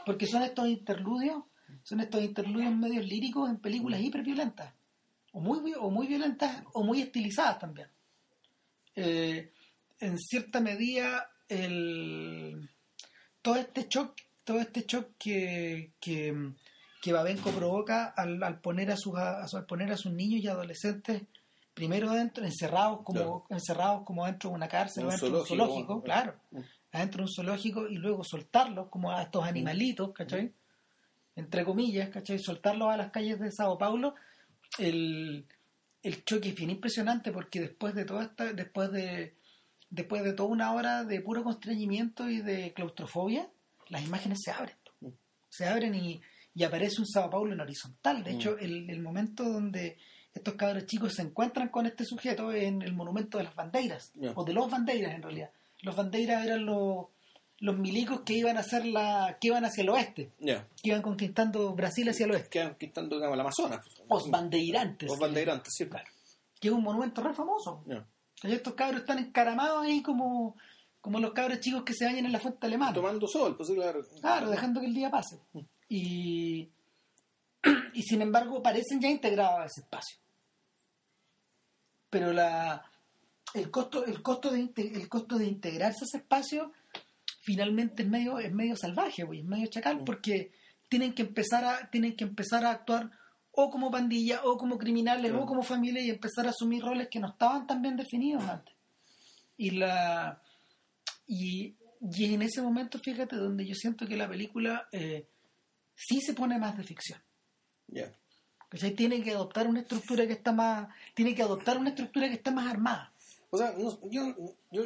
porque son estos interludios, son estos interludios medios líricos en películas hiperviolentas, o muy, o muy violentas, o muy estilizadas también. Eh, en cierta medida, el, todo este shock, todo este shock que, que, que Babenco provoca al, al poner a sus a- al poner a sus niños y adolescentes primero dentro, encerrados como, Claro. encerrados como dentro de una cárcel Un o dentro de un zoológico, bueno. claro, adentro de un zoológico y luego soltarlos como a estos animalitos, ¿cachai? Entre comillas, ¿cachai? Soltarlos a las calles de Sao Paulo, el, el choque es bien impresionante porque después de toda esta, después de después de toda una hora de puro constreñimiento y de claustrofobia, las imágenes se abren. Se abren y, y aparece un Sao Paulo en horizontal. De Mm. hecho, el, el momento donde estos cabros chicos se encuentran con este sujeto en el monumento de las bandeiras, o de los bandeiras en realidad. Los bandeiras eran los, los milicos que iban a hacer la, que iban hacia el oeste, que iban conquistando Brasil hacia el oeste. Quedan quitando, digamos, el Amazonas. Os bandeirantes, Los bandeirantes, sí. Claro. que es un monumento re famoso. Ya. Y estos cabros están encaramados ahí como, como los cabros chicos que se bañan en la fuente alemana. Tomando sol, pues sí, claro. Claro, dejando que el día pase. Y, y sin embargo parecen ya integrados a ese espacio. Pero la, el, costo, el, costo de, el costo de integrarse a ese espacio finalmente es medio, es medio salvaje, güey, es medio chacal, porque tienen que empezar a, tienen que empezar a actuar o como pandilla, o como criminales, Claro. o como familia, y empezar a asumir roles que no estaban tan bien definidos antes. Y la y, y en ese momento, fíjate, donde yo siento que la película eh, sí se pone más de ficción. Ya. ¿cachai? Tiene que adoptar una estructura que está más, tiene que adoptar una estructura que está más armada. O sea, no, yo, yo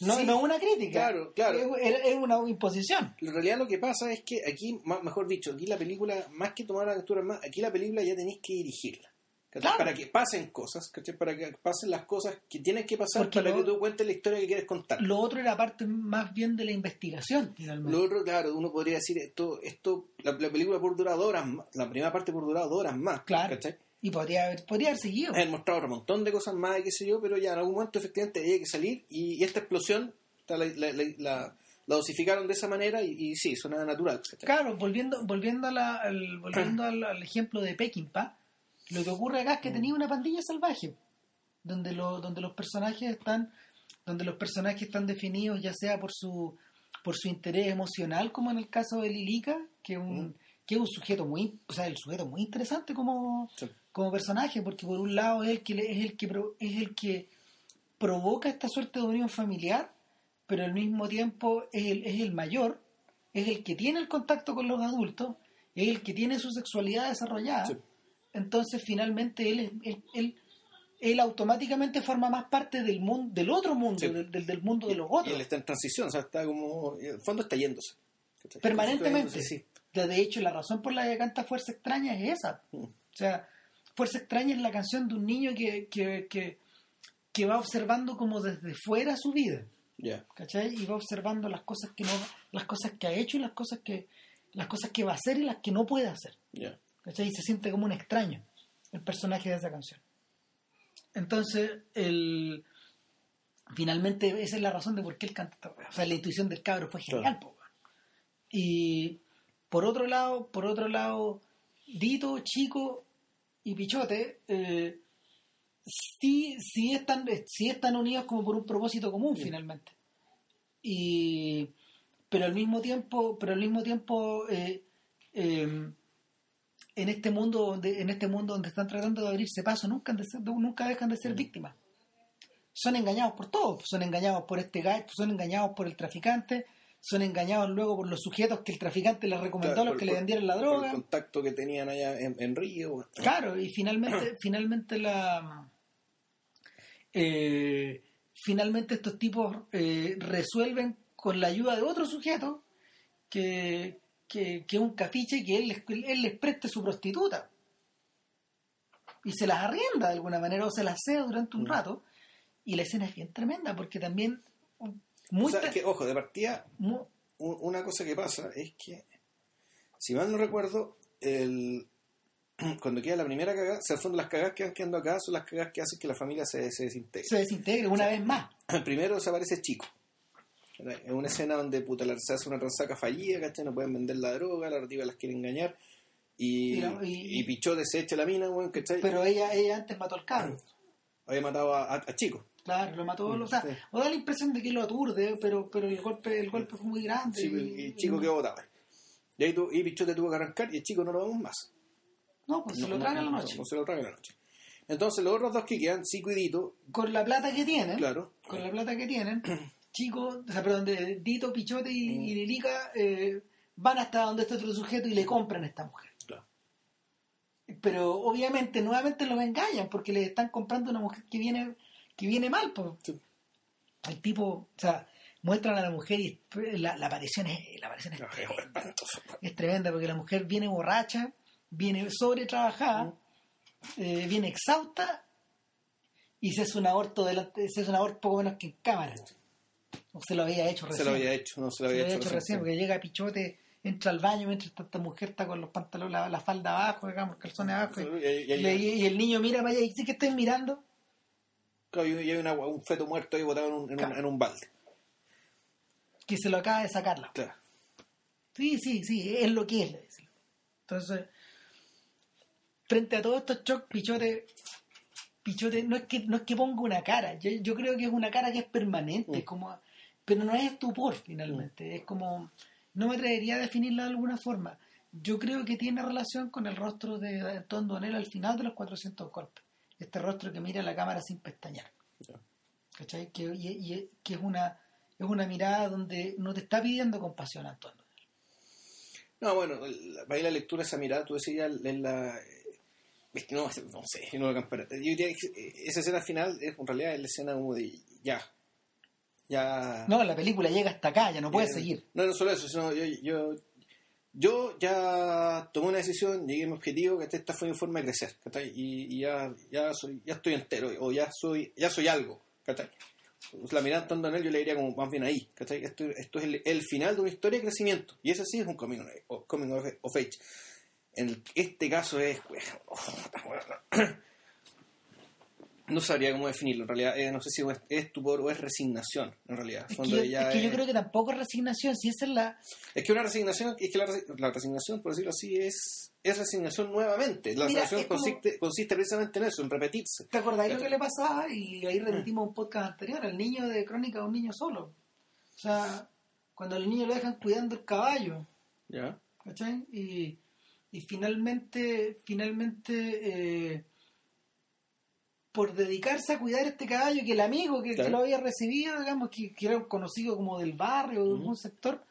No, sí, no es una crítica. Claro, claro. Es, es una imposición. En realidad lo que pasa es que aquí, mejor dicho, aquí la película, más que tomar aventuras más, aquí la película ya tenéis que dirigirla. Claro. Para que pasen cosas, ¿cachai? para que pasen las cosas que tienen que pasar Porque para lo- que tú cuentes la historia que quieres contar. Lo otro era parte más bien de la investigación, finalmente. Lo otro, claro, uno podría decir esto, esto la, la película por durar horas más, la primera parte por durar horas más, Claro. ¿cachai? Y podría haber, podría haber seguido. Han mostrado otro montón de cosas más y qué sé yo, pero ya en algún momento efectivamente había que salir y, y esta explosión la- la- la dosificaron de esa manera y, y sí, suena natural. ¿cachai? Claro, volviendo, volviendo, a la- al, volviendo al, al ejemplo de Peckinpah, lo que ocurre acá es que tenía una pandilla salvaje, donde, lo, donde los personajes están, donde los personajes están definidos ya sea por su, por su interés emocional, como en el caso de Lilica, que es un, Mm. que es un sujeto muy, o sea, el sujeto muy interesante como, Sí. como personaje, porque por un lado es el que es el que es el que provoca esta suerte de unión familiar, pero al mismo tiempo es el, es el mayor, es el que tiene el contacto con los adultos, es el que tiene su sexualidad desarrollada. Sí. Entonces finalmente él, él, él, él automáticamente forma más parte del mundo, del otro mundo, Sí. del, del- del mundo de los Y otros. él está en transición, o sea, está como. En el fondo está yéndose. permanentemente. Está yéndose, sí. De hecho, la razón por la que canta Fuerza Extraña es esa. Mm. O sea, Fuerza Extraña es la canción de un niño que, que, que, que va observando como desde fuera su vida. Ya. ¿cachai? Y va observando las cosas que no, las cosas que ha hecho y las cosas que, las cosas que va a hacer y las que no puede hacer. Ya. ¿Cachai? Y se siente como un extraño el personaje de esa canción. Entonces, el finalmente esa es la razón de por qué él canta. O sea, la intuición del cabro fue genial, weón. Y por otro lado, por otro lado, Dito, Chico y Pichote eh, sí, sí, están, sí están unidos como por un propósito común finalmente. Y pero al mismo tiempo, pero al mismo tiempo eh, eh, en este mundo donde, en este mundo donde están tratando de abrirse paso, nunca, de ser- nunca dejan de ser víctimas. Son engañados por todos, son engañados por este gallo, son engañados por el traficante, son engañados luego por los sujetos que el traficante les recomendó a los Por- que le por- vendieron la por droga. el contacto que tenían allá en, en Río. Claro, y finalmente, finalmente la eh, finalmente estos tipos eh, resuelven con la ayuda de otro sujeto que, que, un cafiche que él les, él les preste su prostituta y se las arrienda de alguna manera o se las sea durante un Mm. rato y la escena es bien tremenda porque también muy, O sea, te- es que, ojo, de partida, una cosa que pasa es que, si mal no recuerdo, el, cuando queda la primera cagada, o sea, al fondo las cagadas que van quedando acá son las cagadas que hacen que la familia se, se desintegre. se desintegra una vez más Primero desaparece Chico. Es una escena donde puta, la- se hace una transaca fallida, ¿cachai? No pueden vender la droga, la relativa las quiere engañar. Y, Y la- y- y Pichote se echa la mina, weón, ¿cachai? pero ella, ella antes mató al cabro Había matado a, a- a Chico. Claro, lo mató. Mm, o sea, sí. o da la impresión de que lo aturde, pero, pero el golpe, el golpe fue muy grande. Sí, y, Chico quedó botado. Y ahí tu- y Pichote tuvo que arrancar y el Chico no lo vemos más. No, pues se No, lo no, traga en la no, noche. no se lo traga en la noche. Entonces los otros dos que quedan, Chico y Dito, Con la plata que tienen, claro. con la plata que tienen, chicos, o sea, perdón, de Dito, Pichote y, Mm. y eh, van hasta donde está otro sujeto y le compran a esta mujer. claro. Pero obviamente, nuevamente los engañan porque les están comprando una mujer que viene, que viene mal. Pues. Sí. El tipo, o sea, muestran a la mujer y la, la aparición es, la aparición es tremenda. es tremenda porque la mujer viene borracha, viene sobretrabajada, Mm. eh, viene exhausta y se hace un aborto delante, se hace un aborto poco menos que en cámara. O se lo había hecho Se recién. lo había hecho, no se lo Se había, lo hecho, hecho recién porque llega Pichote, entra al baño mientras esta mujer está con los pantalones, la, la falda abajo, digamos, calzones abajo. Y, Y, y- y- y le- y el niño mira para allá y dice que estén mirando. claro, y hay una- un feto muerto ahí botado en un, en un- Claro. en un balde. que se lo acaba de sacarla. Claro. Sí, sí, sí, es lo que es. le dice. Entonces, frente a todos estos shocks, Pichote, Pichote no es que no es que ponga una cara, yo, yo creo que es una cara que es permanente, Mm. es como, pero no es estupor finalmente, es como no me atrevería a definirla de alguna forma. Yo creo que tiene relación con el rostro de Anton Donel al final de los 400 golpes. Este rostro que mira la cámara sin pestañear. ¿Cachai? Que, y, que es una es una mirada donde no te está pidiendo compasión, Anton Donel. No, bueno, ahí la lectura esa mirada, tú decías, en la... No, no sé, no Yo diría que esa escena final es en realidad es la escena como de ya, ya... No, la película llega hasta acá, ya no puede seguir. No, no solo eso, sino yo, yo, yo ya tomé una decisión, llegué a mi objetivo, que esta fue mi forma de crecer, Y, y, ya, ya, soy, ya estoy entero, o ya soy, ya soy algo. La mirada tanto en él, yo le diría como más bien ahí, ¿cachai? Esto, esto es el, final de una historia de crecimiento, y ese sí es un coming, coming of, age. En este caso es... Oh, no sabría cómo definirlo en realidad eh, no sé si es estupor o es resignación en realidad. Es que, yo, creo que tampoco es resignación si esa es la es que una resignación es que la, resignación por decirlo así es es resignación nuevamente. La resignación consiste, consiste precisamente en eso en repetirse. ¿te acordáis lo que le pasaba? y ahí repetimos un podcast anterior al niño de crónica de un niño solo. O sea cuando al niño lo dejan cuidando el caballo ya. ¿cachai? y, y finalmente finalmente eh, por dedicarse a cuidar este caballo, que el amigo que, lo había recibido, digamos, que, era conocido como del barrio, de un sector,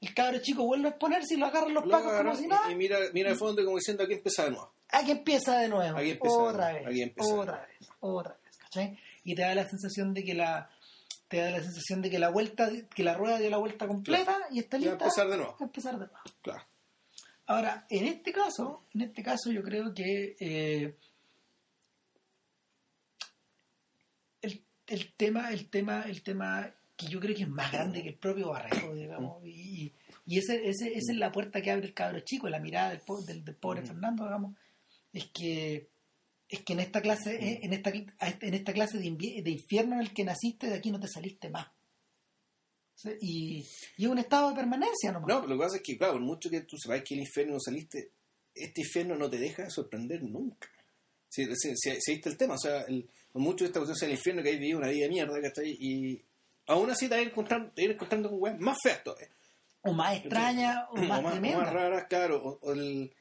el cabro chico vuelve a exponerse y lo agarran los pacos como si nada. Y, mira, mira al fondo como diciendo, aquí empieza de nuevo. Aquí empieza de nuevo. Aquí empieza otra vez. otra vez, otra vez, ¿cachai? Y te da la sensación de que la te da la sensación de que la vuelta que la rueda dio la vuelta completa y está lista. Y a empezar de nuevo. A empezar de nuevo. Claro. Ahora, en este caso, en este caso yo creo que eh, el tema, el tema, el tema que yo creo que es más grande que el propio Barreto, digamos, y, y ese, ese, esa es la puerta que abre el cabro chico, la mirada del, del, pobre Fernando, digamos, es que es que en esta clase, en esta, en esta clase de, de infierno en el que naciste, de aquí no te saliste más. Y, y, es un estado de permanencia nomás. No, lo que pasa es que, claro, por mucho que tú sepas que el infierno no saliste, este infierno no te deja de sorprender nunca. Si, si, si, el tema, o sea, el, mucho de esta cuestión sea el infierno que hay vivido una vida de mierda, ¿cachai? Y aún así te vas encontrando, te encontrando con weas más feas todavía. O más extrañas, o, más, o más raras, claro. O, el...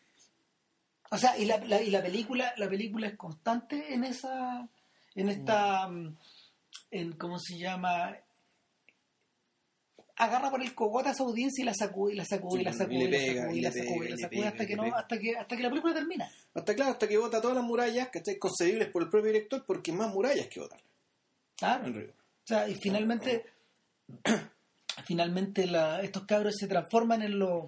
o sea, y la, y la película, la película es constante en esa, en esta, mm, en cómo se llama, agarra por el cogote a esa audiencia y la sacude y la sacude y la sacude y la sacude y la sacude, y la sacude hasta que no hasta que hasta que la película termina. Hasta claro hasta que bota todas las murallas que estén concebibles por el propio director porque más murallas que votar claro. O sea y finalmente finalmente la, estos cabros se transforman en los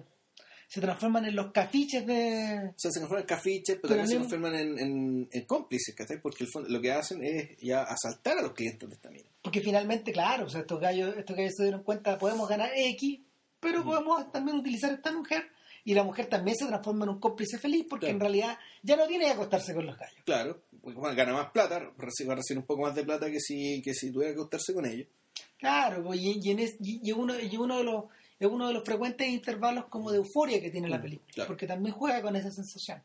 se transforman en los cafiches de. O sea, se transforman en cafiches, pero también se transforman en, en, cómplices, ¿cachai? Porque el lo que hacen es ya asaltar a los clientes de esta mina. Porque finalmente, claro, o sea, estos gallos, estos gallos se dieron cuenta, podemos ganar X, pero podemos también utilizar esta mujer y la mujer también se transforma en un cómplice feliz porque en realidad ya no tiene que acostarse con los gallos. Claro, porque gana más plata, va a recibir un poco más de plata que si, que si tuviera que acostarse con ellos. Claro, pues, y, y, uno, y uno de los es uno de los frecuentes intervalos como de euforia que tiene la mm, película, porque también juega con esa sensación.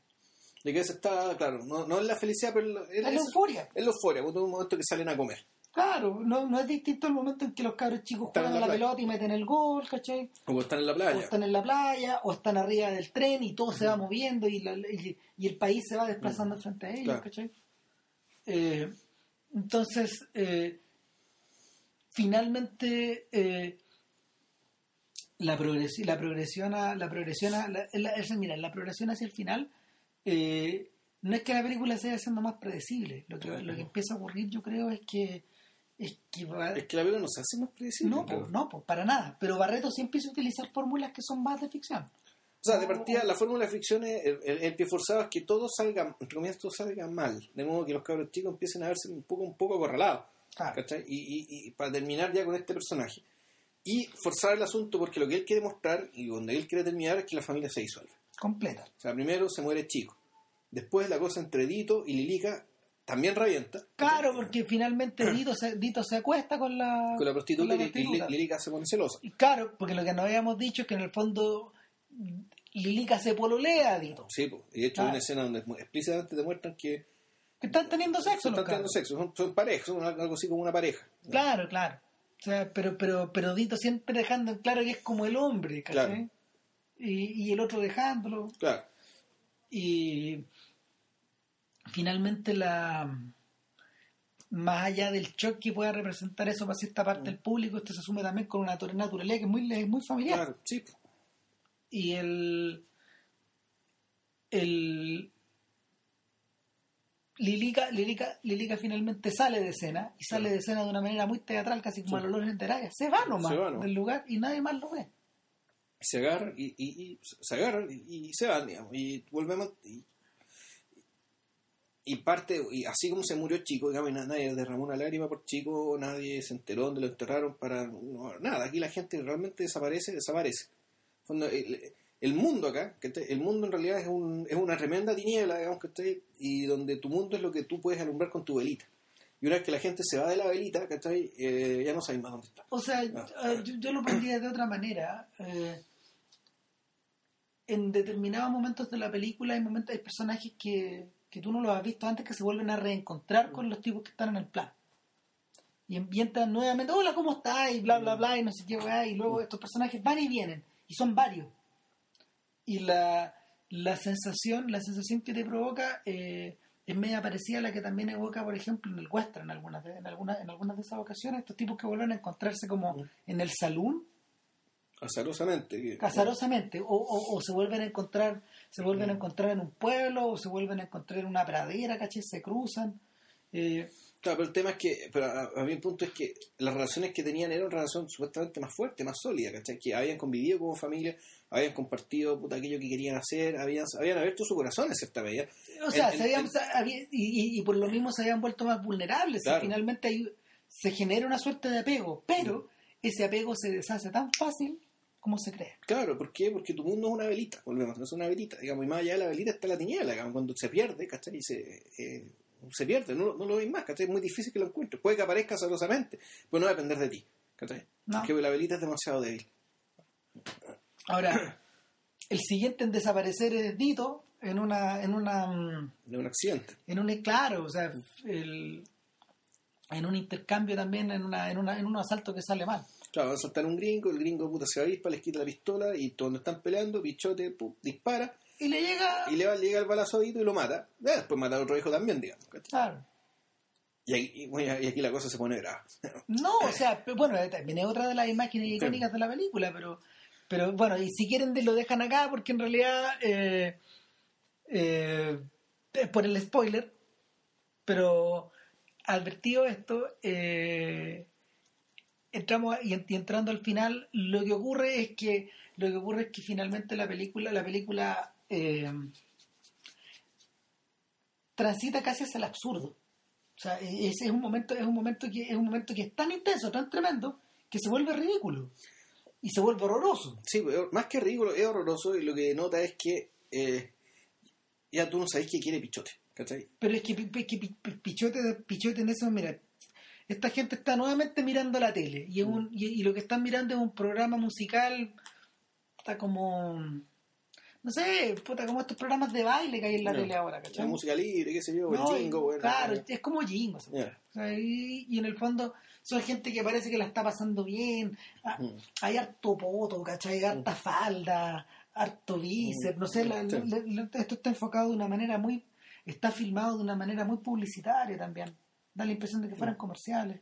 De que eso está, claro, no, no es la felicidad, pero es, la euforia. Es la euforia, porque es un momento que salen a comer. Claro, no, no es distinto el momento en que los cabros chicos juegan la, pelota y meten el gol, ¿cachai? O están en la playa. O están en la playa, o están arriba del tren y todo se va moviendo y, y, el país se va desplazando frente a ellos, ¿cachai? Eh, entonces, eh, finalmente, eh, la, progresión, la progresión, la progresión, la, mira, la progresión hacia el final eh, no es que la película se haciendo más predecible. Lo que, lo que empieza a ocurrir, yo creo, es que es que, es que la película no se hace más predecible. No, pues, no, pues, para nada. Pero Barreto sí empieza a utilizar fórmulas que son más de ficción. O sea, de partida, la fórmula de ficción es el, pie forzado es que todo salga, entre comillas, todo salga mal. De modo que los cabros chicos empiecen a verse un poco, un poco acorralados. Y, y, y, para terminar ya con este personaje y forzar el asunto porque lo que él quiere mostrar y donde él quiere terminar es que la familia se disuelve. Completa. O sea, primero se muere Chico. Después la cosa entre Dito y Lilica también revienta. Claro, porque finalmente Dito se, Dito se acuesta con la, con la prostituta, y Lilica se pone celosa. Y claro, porque lo que nos habíamos dicho es que en el fondo Lilica se pololea a Dito. Sí, y de hecho hay una escena donde explícitamente demuestran que... Que están teniendo sexo. Están teniendo sexo, son, son parejas, son algo así como una pareja. Claro, claro. O sea, pero, pero, pero Dito siempre dejando en claro que es como el hombre, ¿cachai? Claro. Y, y el otro dejándolo. Claro. Y finalmente la más allá del shock que pueda representar eso para cierta parte del público, esto se asume también con una natu- naturalidad que es muy, es muy familiar. Claro, sí. Y el. El. Lilica, Lilica, Lilica finalmente sale de escena y sale de escena de una manera muy teatral, casi como Sí. a los de Araya. Se va nomás Se va del lugar y nadie más lo ve. Se agarran y, y- y se agarran y, y se van, digamos. Y volvemos. Y, parte, y así como se murió Chico, digamos, nadie derramó una lágrima por Chico, nadie se enteró dónde lo enterraron para. no, nada, aquí la gente realmente desaparece, desaparece. Fondo, el, el mundo acá, el mundo en realidad es, un, es una tremenda tiniebla, digamos, ¿cachai? y donde tu mundo es lo que tú puedes alumbrar con tu velita. Y una vez que la gente se va de la velita, ¿cachai? Eh, ya no sabes más dónde está. O sea, Ah. yo, yo lo pondría de otra manera. eh, en determinados momentos de la película hay momentos, hay personajes que, que tú no los has visto antes que se vuelven a reencontrar con los tipos que están en el plan. Y ambientan nuevamente, hola, ¿cómo estás? Y bla, bla, bla, y no sé qué, weá, y luego estos personajes van y vienen, y son varios. Y la, la sensación, la sensación que te provoca eh, es media parecida a la que también evoca, por ejemplo, en el western, en algunas de, en algunas, en algunas de esas ocasiones, estos tipos que vuelven a encontrarse como Mm. en el salón, Azarosamente. casarosamente, o, o, o se vuelven a encontrar, se vuelven a encontrar en un pueblo, o se vuelven a encontrar en una pradera, ¿cachai? Se cruzan. Eh, Claro, pero el tema es que, pero a, a el punto es que las relaciones que tenían eran relaciones supuestamente más fuertes, más sólidas, ¿cachai? Que habían convivido como familia, habían compartido puta, aquello que querían hacer, habían, habían abierto su corazón en cierta medida. o sea, En- se habían- en- se había- y, y- por lo mismo se habían vuelto más vulnerables. y finalmente hay- se genera una suerte de apego, pero ese apego se deshace tan fácil como se cree. Claro, ¿por qué? Porque tu mundo es una velita, volvemos, es una velita, digamos, y más allá de la velita está la tiniebla, digamos, cuando se pierde, ¿cachai? Y se, eh, se pierde, no, no lo veis más, ¿cachai? Es muy difícil que lo encuentres, puede que aparezca celosamente, pero no va a depender de ti, ¿cachai? ¿no? Porque la velita es demasiado débil. Ahora, el siguiente en desaparecer es Dito en una, en una mm, de un accidente. en un claro, o sea, el- en un intercambio también, en una, en una, en un asalto que sale mal. Claro, va a saltar un gringo, el gringo puta se avispa, les quita la pistola y cuando están peleando, Pichote pum, dispara Y le llega. y le va, llega el balazo a Vito y lo mata. Después mata a otro hijo también, digamos. Claro. Y, ahí- y, bueno, y aquí la cosa se pone grave. No, o sea, bueno, también es otra de las imágenes icónicas de la película, pero, pero bueno, y si quieren lo dejan acá porque en realidad eh, eh, es por el spoiler, pero advertido esto, eh, entramos y, en- y entrando al final, lo que ocurre es que lo que ocurre es que finalmente la película, la película eh, transita casi hacia el absurdo. O sea, e-, ese es un momento, es un momento que es un momento que es tan intenso, tan tremendo, que se vuelve ridículo y se vuelve horroroso. Sí, más que ridículo, es horroroso y lo que nota es que eh, ya tú no sabes qué quiere Pichote. ¿cachai? Pero es que, pi- que pi- pi- Pichote, Pichote en eso, mira, esta gente está nuevamente mirando la tele y, es un- y, y lo que están mirando es un programa musical, está como, no sé, puta, como estos programas de baile que hay en la tele ahora, La ¿cachai? música libre, qué sé yo, No, el jingo, bueno. claro, eh, es como jingo. sea, y, y en el fondo son gente que parece que la está pasando bien. Ah, Mm. Hay harto poto, ¿cachai? Harta falda, harto bíceps, no sé, la- Sí. la- la- esto está enfocado de una manera muy, está filmado de una manera muy publicitaria también. Da la impresión de que fueran comerciales.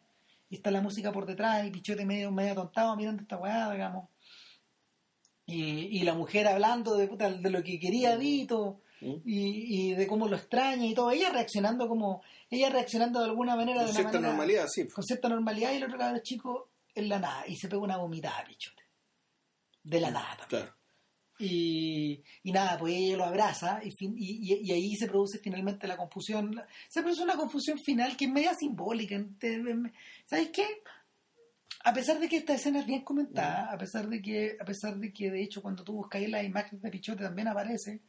Y está la música por detrás y Pichote medio, medio atontado mirando esta weá, digamos. Y, y la mujer hablando de, puta, de lo que quería Dito Mm. y, y de cómo lo extraña y todo. Ella reaccionando como, ella reaccionando de alguna manera, Con de cierta manera, normalidad, sí. con cierta normalidad y el otro cabrón chico en la nada y se pega una vomitada, Pichote. De la nada. Claro. Y, y nada, pues ella lo abraza y, fin- y, y- y ahí se produce finalmente la confusión. Se produce una confusión final que es media simbólica. ¿Sabes qué? A pesar de que esta escena es bien comentada, a pesar de que, a pesar de que de hecho cuando tú buscas las imágenes de Pichote también aparece,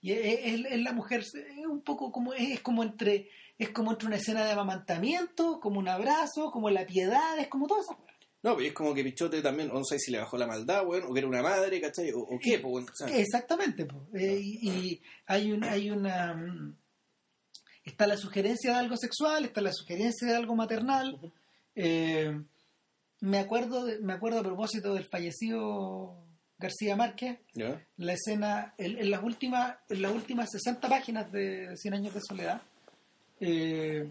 y es, es- es la mujer, es un poco como, es como entre, es como entre una escena de amamantamiento, como un abrazo, como la piedad, es como todo eso. No, pero es como que Pichote también, no sé si le bajó la maldad, bueno, o que era una madre, ¿cachai? O, o qué, pues, Exactamente, po. Eh, y, y hay, un, hay una... mm, Está la sugerencia de algo sexual, está la sugerencia de algo maternal. eh, me acuerdo, de- me acuerdo a propósito del fallecido García Márquez, la escena, en, en las últimas, en las últimas 60 páginas de Cien años de soledad, eh,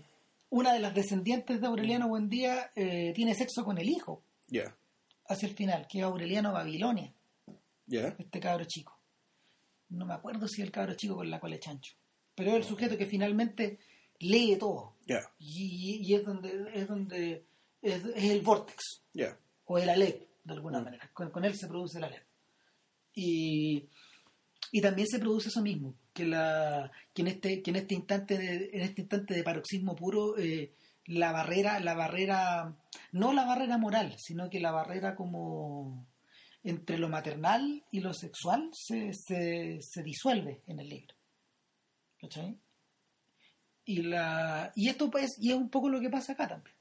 una de las descendientes de Aureliano Buendía eh, tiene sexo con el hijo Ya. hacia el final, que es Aureliano Babilonia, este cabro chico. No me acuerdo si es el cabro chico con la cola de chancho, pero es el sujeto que finalmente lee todo. Y, y es donde es donde es, es el vortex Ya. o el alep de alguna Mm. manera con, con él se produce el alep y, y también se produce eso mismo que la que en este que en este instante de, en este instante de paroxismo puro eh, la barrera la barrera no la barrera moral sino que la barrera como entre lo maternal y lo sexual se, se, se disuelve en el libro ¿cachai? y la y esto pues y es un poco lo que pasa acá también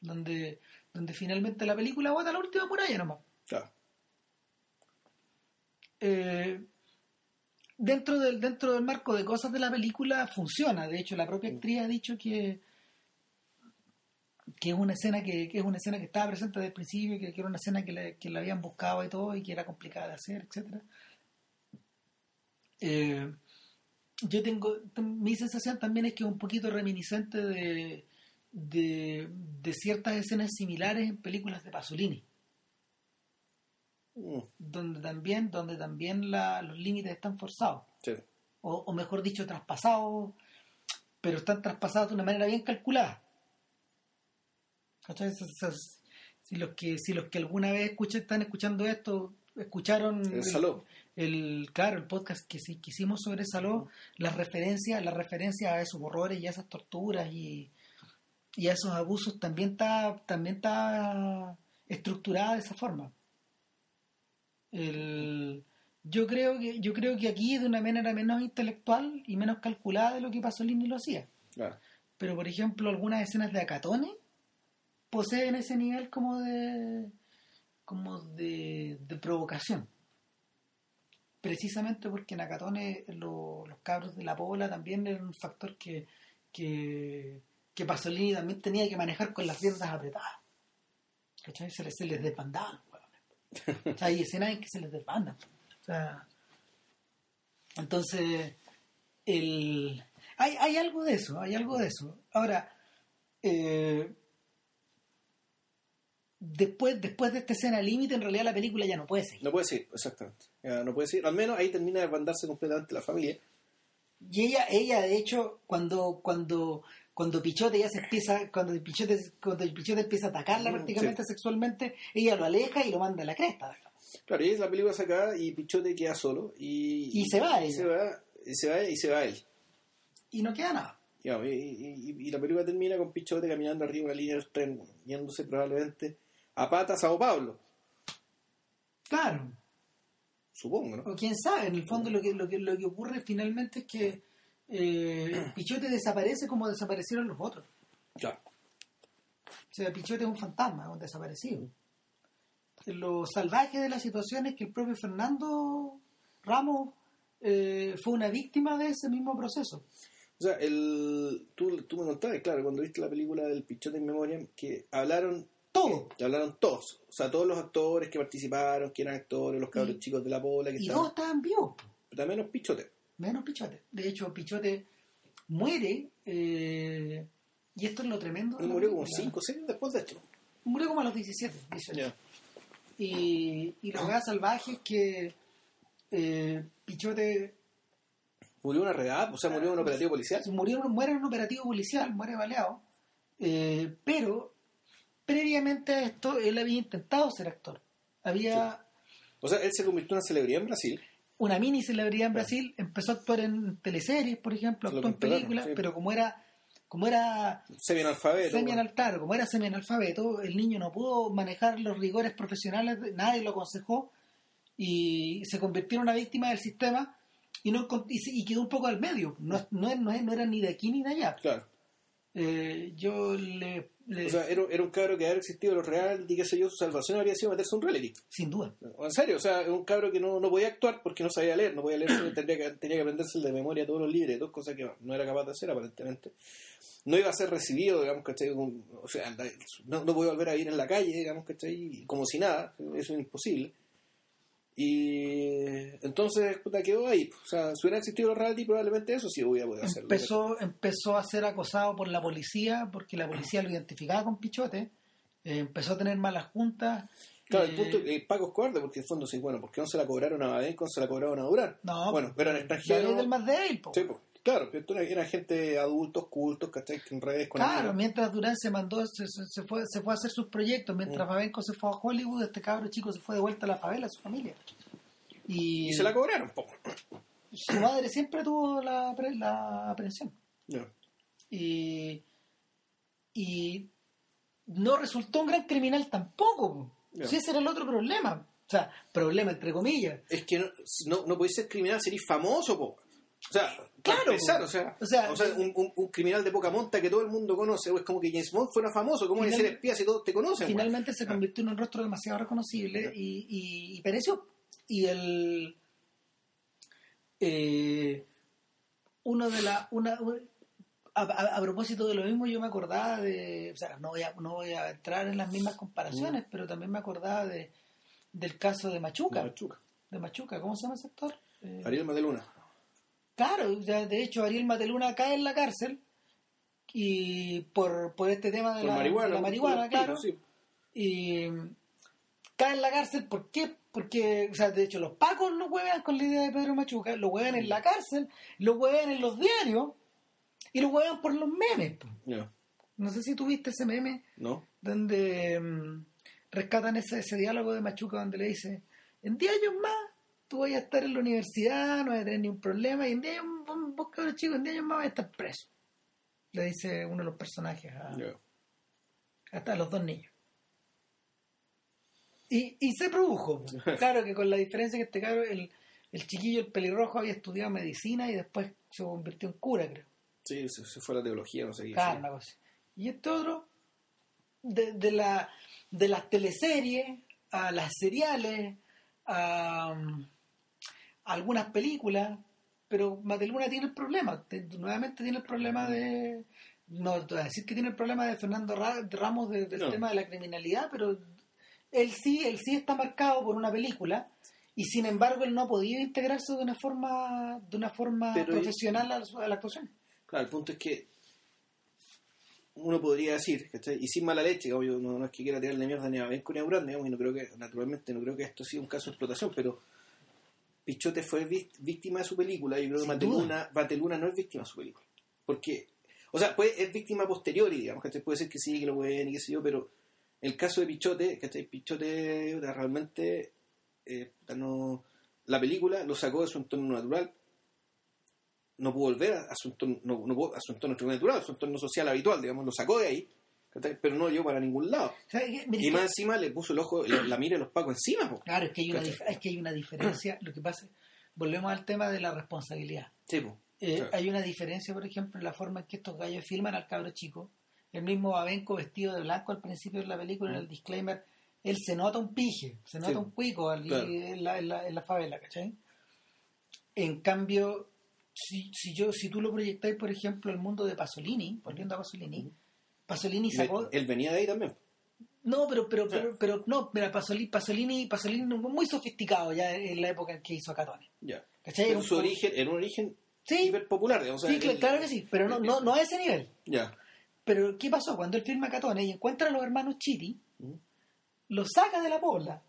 donde donde finalmente la película bota la última muralla nomás. Claro. Eh, dentro del dentro del marco de cosas de la película funciona. De hecho la propia actriz ha dicho que que es una escena que, que es una escena que estaba presente desde el principio que, que era una escena que, le, que la habían buscado y todo y que era complicada de hacer etcétera. Eh, yo tengo mi sensación también es que es un poquito reminiscente de de, de ciertas escenas similares en películas de Pasolini Mm, donde también donde también la- los límites están forzados Sí. o, o mejor dicho traspasados pero están traspasados de una manera bien calculada ¿Cachai? Si los que si los que alguna vez escuchan, están escuchando esto escucharon El Saló. el claro el podcast que, sí- que hicimos sobre Saló las referencias las referencias a esos horrores y a esas torturas y, y a esos abusos también está también está estructurada de esa forma. El, yo creo que yo creo que aquí de una manera menos intelectual y menos calculada de lo que Pasolini lo hacía. Claro. pero por ejemplo algunas escenas de Acatone poseen ese nivel como de como de, de provocación. Precisamente porque en Acatone lo- los cabros de la pola también eran un factor que que, que Pasolini también tenía que manejar con las piernas apretadas ¿cachai? se les, se les desbandaban o sea, hay escenas en que se les desbandan o sea entonces el hay, hay algo de eso, hay algo de eso. Ahora, eh, después, después de esta escena límite, en realidad la película ya no puede seguir. No puede ser, exactamente. Ya, no puede ser. Al menos ahí termina de bandarse completamente la familia. Y ella, ella de hecho, cuando, cuando, cuando Pichote ya se empieza, cuando Pichote, cuando Pichote empieza a atacarla Mm, prácticamente sexualmente, ella lo aleja y lo manda a la cresta. Claro, y la película se acaba y Pichote queda solo. Y, Y se va y ella. se va, y se va y se va él. Y no queda nada. Y, y- la película termina con Pichote caminando arriba de una línea del tren, yéndose probablemente a patas a Sao Paulo, Claro. supongo, ¿no? O quién sabe, en el fondo lo que, lo que, lo que ocurre finalmente es que eh, Pichote desaparece como desaparecieron los otros. Claro. O sea, Pichote es un fantasma, es un desaparecido. Lo salvaje de la situación es que el propio Fernando Ramos eh, fue una víctima de ese mismo proceso. O sea, el, tú, tú me contabas, claro, cuando viste la película del Pichote en memoria, que hablaron Todo. que hablaron todos, o sea, todos los actores que participaron, que eran actores, los cabros Y- chicos de la bola, que Y estaban, todos estaban vivos, pero también los Pichote. Menos Pichote. De hecho, Pichote muere, eh, y esto es lo tremendo. Él murió como película. 5 o 6 después de esto. Murió como a los 17, 18. Ya. Y, y lo más salvaje es que eh, Pichote Murió una redada, o sea, murió un operativo policial. murió, muere en un operativo policial, muere baleado, eh, pero previamente a esto él había intentado ser actor. Había O sea, él se convirtió en una celebridad en Brasil. Una mini celebridad en Brasil, empezó a actuar en teleseries, por ejemplo, Lo actuó en películas, sí. pero como era como era Semi-analfabeto. semi-analfabeto, como era semi-analfabeto, el niño no pudo manejar los rigores profesionales, nadie lo aconsejó y se convirtió en una víctima del sistema y no y quedó un poco al medio, no, no, no, no era ni de aquí ni de allá. Claro. Eh, yo le, le- O sea, era, era un cabro que haber existido los real y qué sé yo, su salvación habría sido meterse un reality. sin duda. En serio, o sea, es un cabro que no, no podía actuar porque no sabía leer, no podía leer, tendría que, tenía que aprenderse de memoria todos los libros, dos cosas que no era capaz de hacer aparentemente. No iba a ser recibido, digamos, ¿cachai? O sea, no, no podía volver a ir en la calle, digamos, ¿cachai? Como si nada, eso es imposible. Y entonces, puta, quedó ahí. O sea, si hubiera existido los reality, probablemente eso sí hubiera podido hacerlo. Empezó, empezó a ser acosado por la policía porque la policía lo identificaba con Pichote. Eh, empezó a tener malas juntas. Claro, el Eh, punto es Paco es cobarde porque en el fondo sí, bueno, ¿por qué no se la cobraron a Badenco, se la cobraron a Durán? No, bueno, eran la extranjeros. ley del más débil, po. Sí, pues, claro, pero era, gente adultos, cultos, ¿cachai? En redes con Claro, mientras Durán se mandó, se, se- fue, se fue a hacer sus proyectos, mientras Mm. Se fue a Hollywood, este cabro chico se fue de vuelta a la favela, a su familia. Y, Y se la cobraron, po. su madre siempre tuvo la, la aprehensión. Y, y no resultó un gran criminal tampoco. po. Ya. Si ese era el otro problema. O sea, problema entre comillas. Es que no, no, no podéis ser criminal, seréis famoso, po. O sea, Claro, empezar, o sea, O sea, o sea, un, un- un criminal de poca monta que todo el mundo conoce, o es como que James Bond fuera famoso, ¿cómo Final- es ser espía si todos te conocen? weón? Finalmente se Ah. convirtió en un rostro demasiado reconocible y, y, y pereció. Y el. eh, uno de la. Una, a, a- a propósito de lo mismo, yo me acordaba de. O sea, no voy a, no voy a entrar en las mismas Mm. comparaciones, pero también me acordaba de del caso de Machuca. Machuca. De Machuca, ¿cómo se llama ese actor? Eh, Ariel Mateluna. Claro, de hecho Ariel Mateluna cae en la cárcel y por, por este tema de Por la, marihuana. la marihuana, claro. sí. Y cae en la cárcel, ¿por qué? Porque, o sea, de hecho los pacos lo huevean con la idea de Pedro Machuca, lo huevean en la cárcel, lo huevean en los diarios y lo huevean por los memes. Ya. No sé si tuviste ese meme ¿No? donde mm, rescatan ese, ese diálogo de Machuca donde le dice, en 10 años más tú vas a estar en la universidad, no vas a tener ningún problema, y en 10 años, vos, vos, cabrón chico, en 10 años más vas a estar preso. Le dice uno de los personajes a, hasta los dos niños. Y, y se produjo. Claro que con la diferencia que este cabrón, el, el chiquillo, el pelirrojo, había estudiado medicina y después se convirtió en cura, creo. Sí, se, se fue a la teología, no sé qué. Claro, una cosa. Y este otro, de, de, la, de las teleseries a las seriales, a, a algunas películas, pero Mateluna tiene el problema, te- nuevamente tiene el problema de, no te voy a decir que tiene el problema de Fernando Ra- Ramos de- del No. tema de la criminalidad, pero él sí, él sí está marcado por una película y sin embargo él no ha podido integrarse de una forma, de una forma Pero- profesional a, la- a la actuación. Claro, el punto es que uno podría decir, ¿cachai? y sin mala leche, obvio, no, no es que quiera tirarle mierda ni a Benco ni a Urán, digamos, y no creo que, naturalmente, no creo que esto sea un caso de explotación, pero Pichote fue ví- víctima de su película, yo creo que Sin Mateluna, Mateluna no es víctima de su película. Porque, o sea, puede, es víctima posteriori, digamos, ¿cachai? Puede ser que sí, que lo pueden y qué sé yo, pero el caso de Pichote, ¿cachai? Pichote puta, realmente, eh, no, la película lo sacó de su entorno natural, no pudo volver a, su entorno, no, no pudo- a su entorno natural, a su entorno social habitual, digamos, lo sacó de ahí. Pero no lo llevó para ningún lado. O sea, que- mira, Y es más que- encima le puso el ojo, la, la mira de los pacos encima, po. Claro, es que hay una, es que hay una diferencia. Lo que pasa, volvemos al tema de la responsabilidad. Sí, po. Eh, Claro. Hay una diferencia, por ejemplo, en la forma en que estos gallos filman al cabro chico. El mismo Babenco vestido de blanco al principio de la película, en el disclaimer, él se nota un pije, se nota Sí. un cuico al- Claro. en, la, en la- en la favela, ¿cachai? En cambio, si, si, yo, si tú lo proyectáis, por ejemplo, el mundo de Pasolini, volviendo a Pasolini, Pasolini sacó... Él venía de ahí también. No, pero, pero, pero, pero no, mira, Pasolini, Pasolini, Pasolini muy sofisticado ya en la época en que hizo Catone. Ya. ¿Cachai? Era un su po- origen, era un origen Sí, hiper popular, digamos. sí, claro que sí, pero no, no, no a ese nivel. Ya. Pero, ¿qué pasó? Cuando él firma Catone y encuentra a los hermanos Chiti, Mm. los saca de la pobla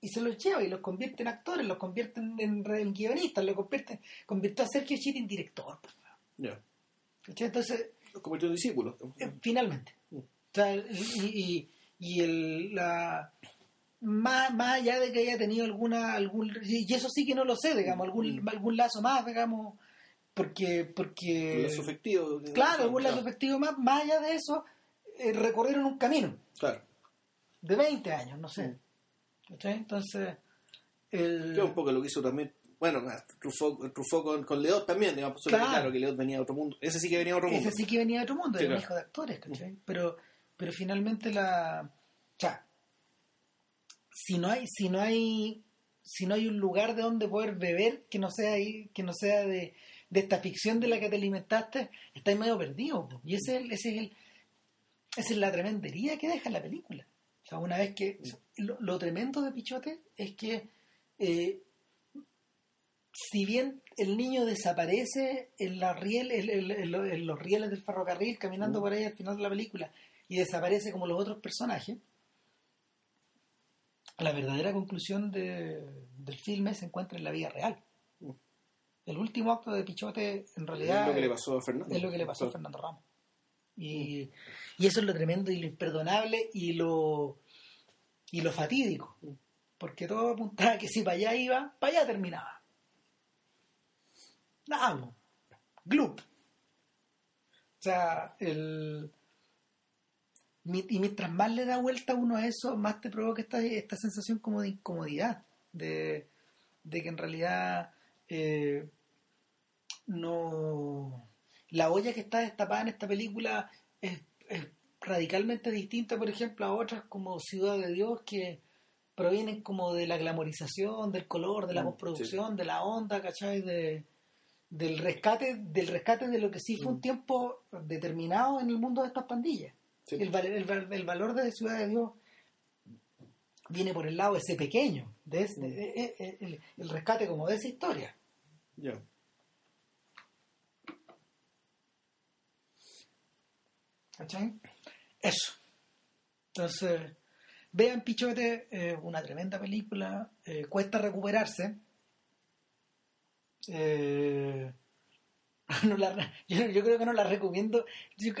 y se los lleva y los convierte en actores, los convierte en, en, en guionistas, lo convierte, convirtió a Sergio Chiti en director. pues, Ya. ¿cachai? Entonces, Los convirtió en discípulos. eh, finalmente. Mm. O sea, y, y, y el, la, más, más allá de que haya tenido alguna, algún, y eso sí que no lo sé, digamos, algún, Mm. algún lazo más, digamos, porque, porque lazo claro, algún lazo efectivo más, más allá de eso, eh, recorrieron un camino Claro. de 20 años, no sé. Mm. ¿Cachai? Entonces, el, un poco lo que hizo también bueno, Truffaut, Truffaut con, con Leot también, digamos, Claro. claro que Leot venía de otro mundo. Ese sí que venía de otro mundo. Ese sí que venía de otro mundo, Sí, era un hijo de actores, ¿cachai? Pero, pero finalmente la. O sea, si no hay, si no hay, si no hay un lugar de donde poder beber que no sea ahí, que no sea de, de esta ficción de la que te alimentaste, estás medio perdido. po. Y ese es el, ese es el, esa es la tremendería que deja la película. O sea, una vez que. Lo, lo tremendo de Pichote es que eh, si bien el niño desaparece en, la riel, en, en- en lo- en los rieles del ferrocarril, caminando por ahí al final de la película, y desaparece como los otros personajes, la verdadera conclusión de- del filme se encuentra en la vida real. Mm. El último acto de Pichote, en realidad, es lo que le pasó a Fernando. es lo que le pasó a Claro. Fernando Ramos. Y, y eso es lo tremendo y lo imperdonable y lo, y lo fatídico. Porque todo apuntaba que si para allá iba, para allá terminaba. Nada, po. Gloop. O sea, el... Y mientras más le da vuelta uno a eso, más te provoca esta, esta sensación como de incomodidad. De, de que en realidad eh, no la olla que está destapada en esta película es, es radicalmente distinta, por ejemplo, a otras como Ciudad de Dios que provienen como de la glamorización, del color, de la Mm, postproducción, de la onda, ¿cachai? De, del rescate, del rescate de lo que sí fue un Mm. tiempo determinado en el mundo de estas pandillas. Sí. El, el el valor de Ciudad de Dios viene por el lado ese pequeño, de ese- Mm. eh, eh, el, el rescate como de esa historia. Ya. ¿Cachai? Eso. Entonces, vean Pichote, eh, una tremenda película, eh, cuesta recuperarse. Eh, no la- yo, yo creo que no la recomiendo.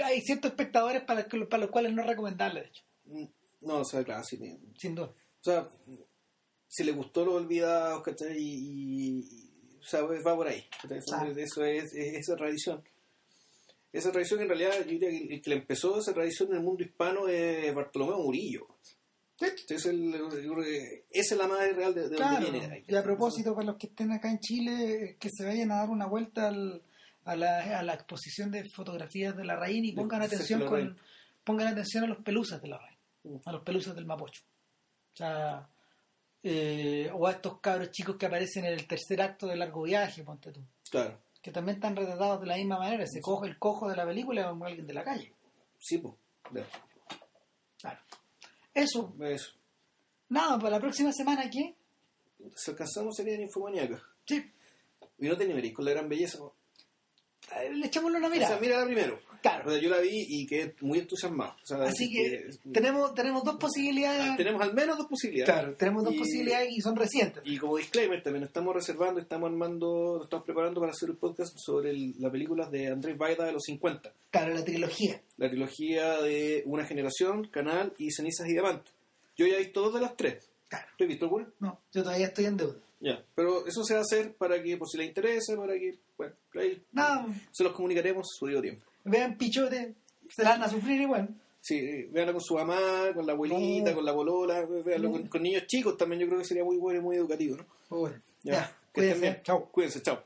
Hay ciertos espectadores para, para los cuales no es recomendable, de hecho, Mm, No, o sea, claro, sí. sin duda. O sea, si le gustó los olvidados, ¿cachai? Y, y- o sea, va por ahí. Claro. Eso es, es esa tradición. Esa tradición en realidad yo diría que el que le empezó esa tradición en el mundo hispano es Bartolomeo Murillo. El- yo creo que esa es la madre real de, de Claro, donde viene. y a propósito, para los que estén acá en Chile, que se vayan a dar una vuelta al- a, la, a la exposición de fotografías de la raíz y pongan atención con pongan atención a los pelusas de la raíz, Mm. a los pelusas del Mapocho. O sea, eh, o a estos cabros chicos que aparecen en el tercer acto de largo viaje, ponte tú, Claro, que también están retratados de la misma manera, se coge el cojo de la película como alguien de la calle. sí, pues. Eso, Eso. nada, para la próxima semana, ¿qué? Si alcanzamos sería en Infomaníaca. Sí, Y no te con la gran belleza. eh, le echémosle una O mirada. sea, mírala primero. Claro. O sea, yo la vi y quedé muy entusiasmado. O sea, Así que es- tenemos, tenemos dos posibilidades. tenemos al menos dos posibilidades. Claro, tenemos dos Y- posibilidades y son recientes. Y como disclaimer, también estamos reservando, estamos armando, nos estamos preparando para hacer el podcast sobre el- las películas de Andrés Baida de los 50. Claro, la trilogía. La trilogía de Una Generación, Canal y Cenizas y Diamantes. Yo ya he visto dos de las tres. Claro. ¿Tú has visto alguna? No, yo todavía estoy en deuda. Ya. Pero eso se va a hacer para que, por si le interesa, para que, bueno, ahí se los comunicaremos a su debido tiempo. Vean pichote, se la van a sufrir igual. Sí, véanlo con su mamá, con la abuelita, No. con la bolola, véanlo No. con, con niños chicos también, yo creo que sería muy bueno y muy educativo, ¿no? Bueno, Ya. ya, cuídense. bien. Chao. Cuídense, chao.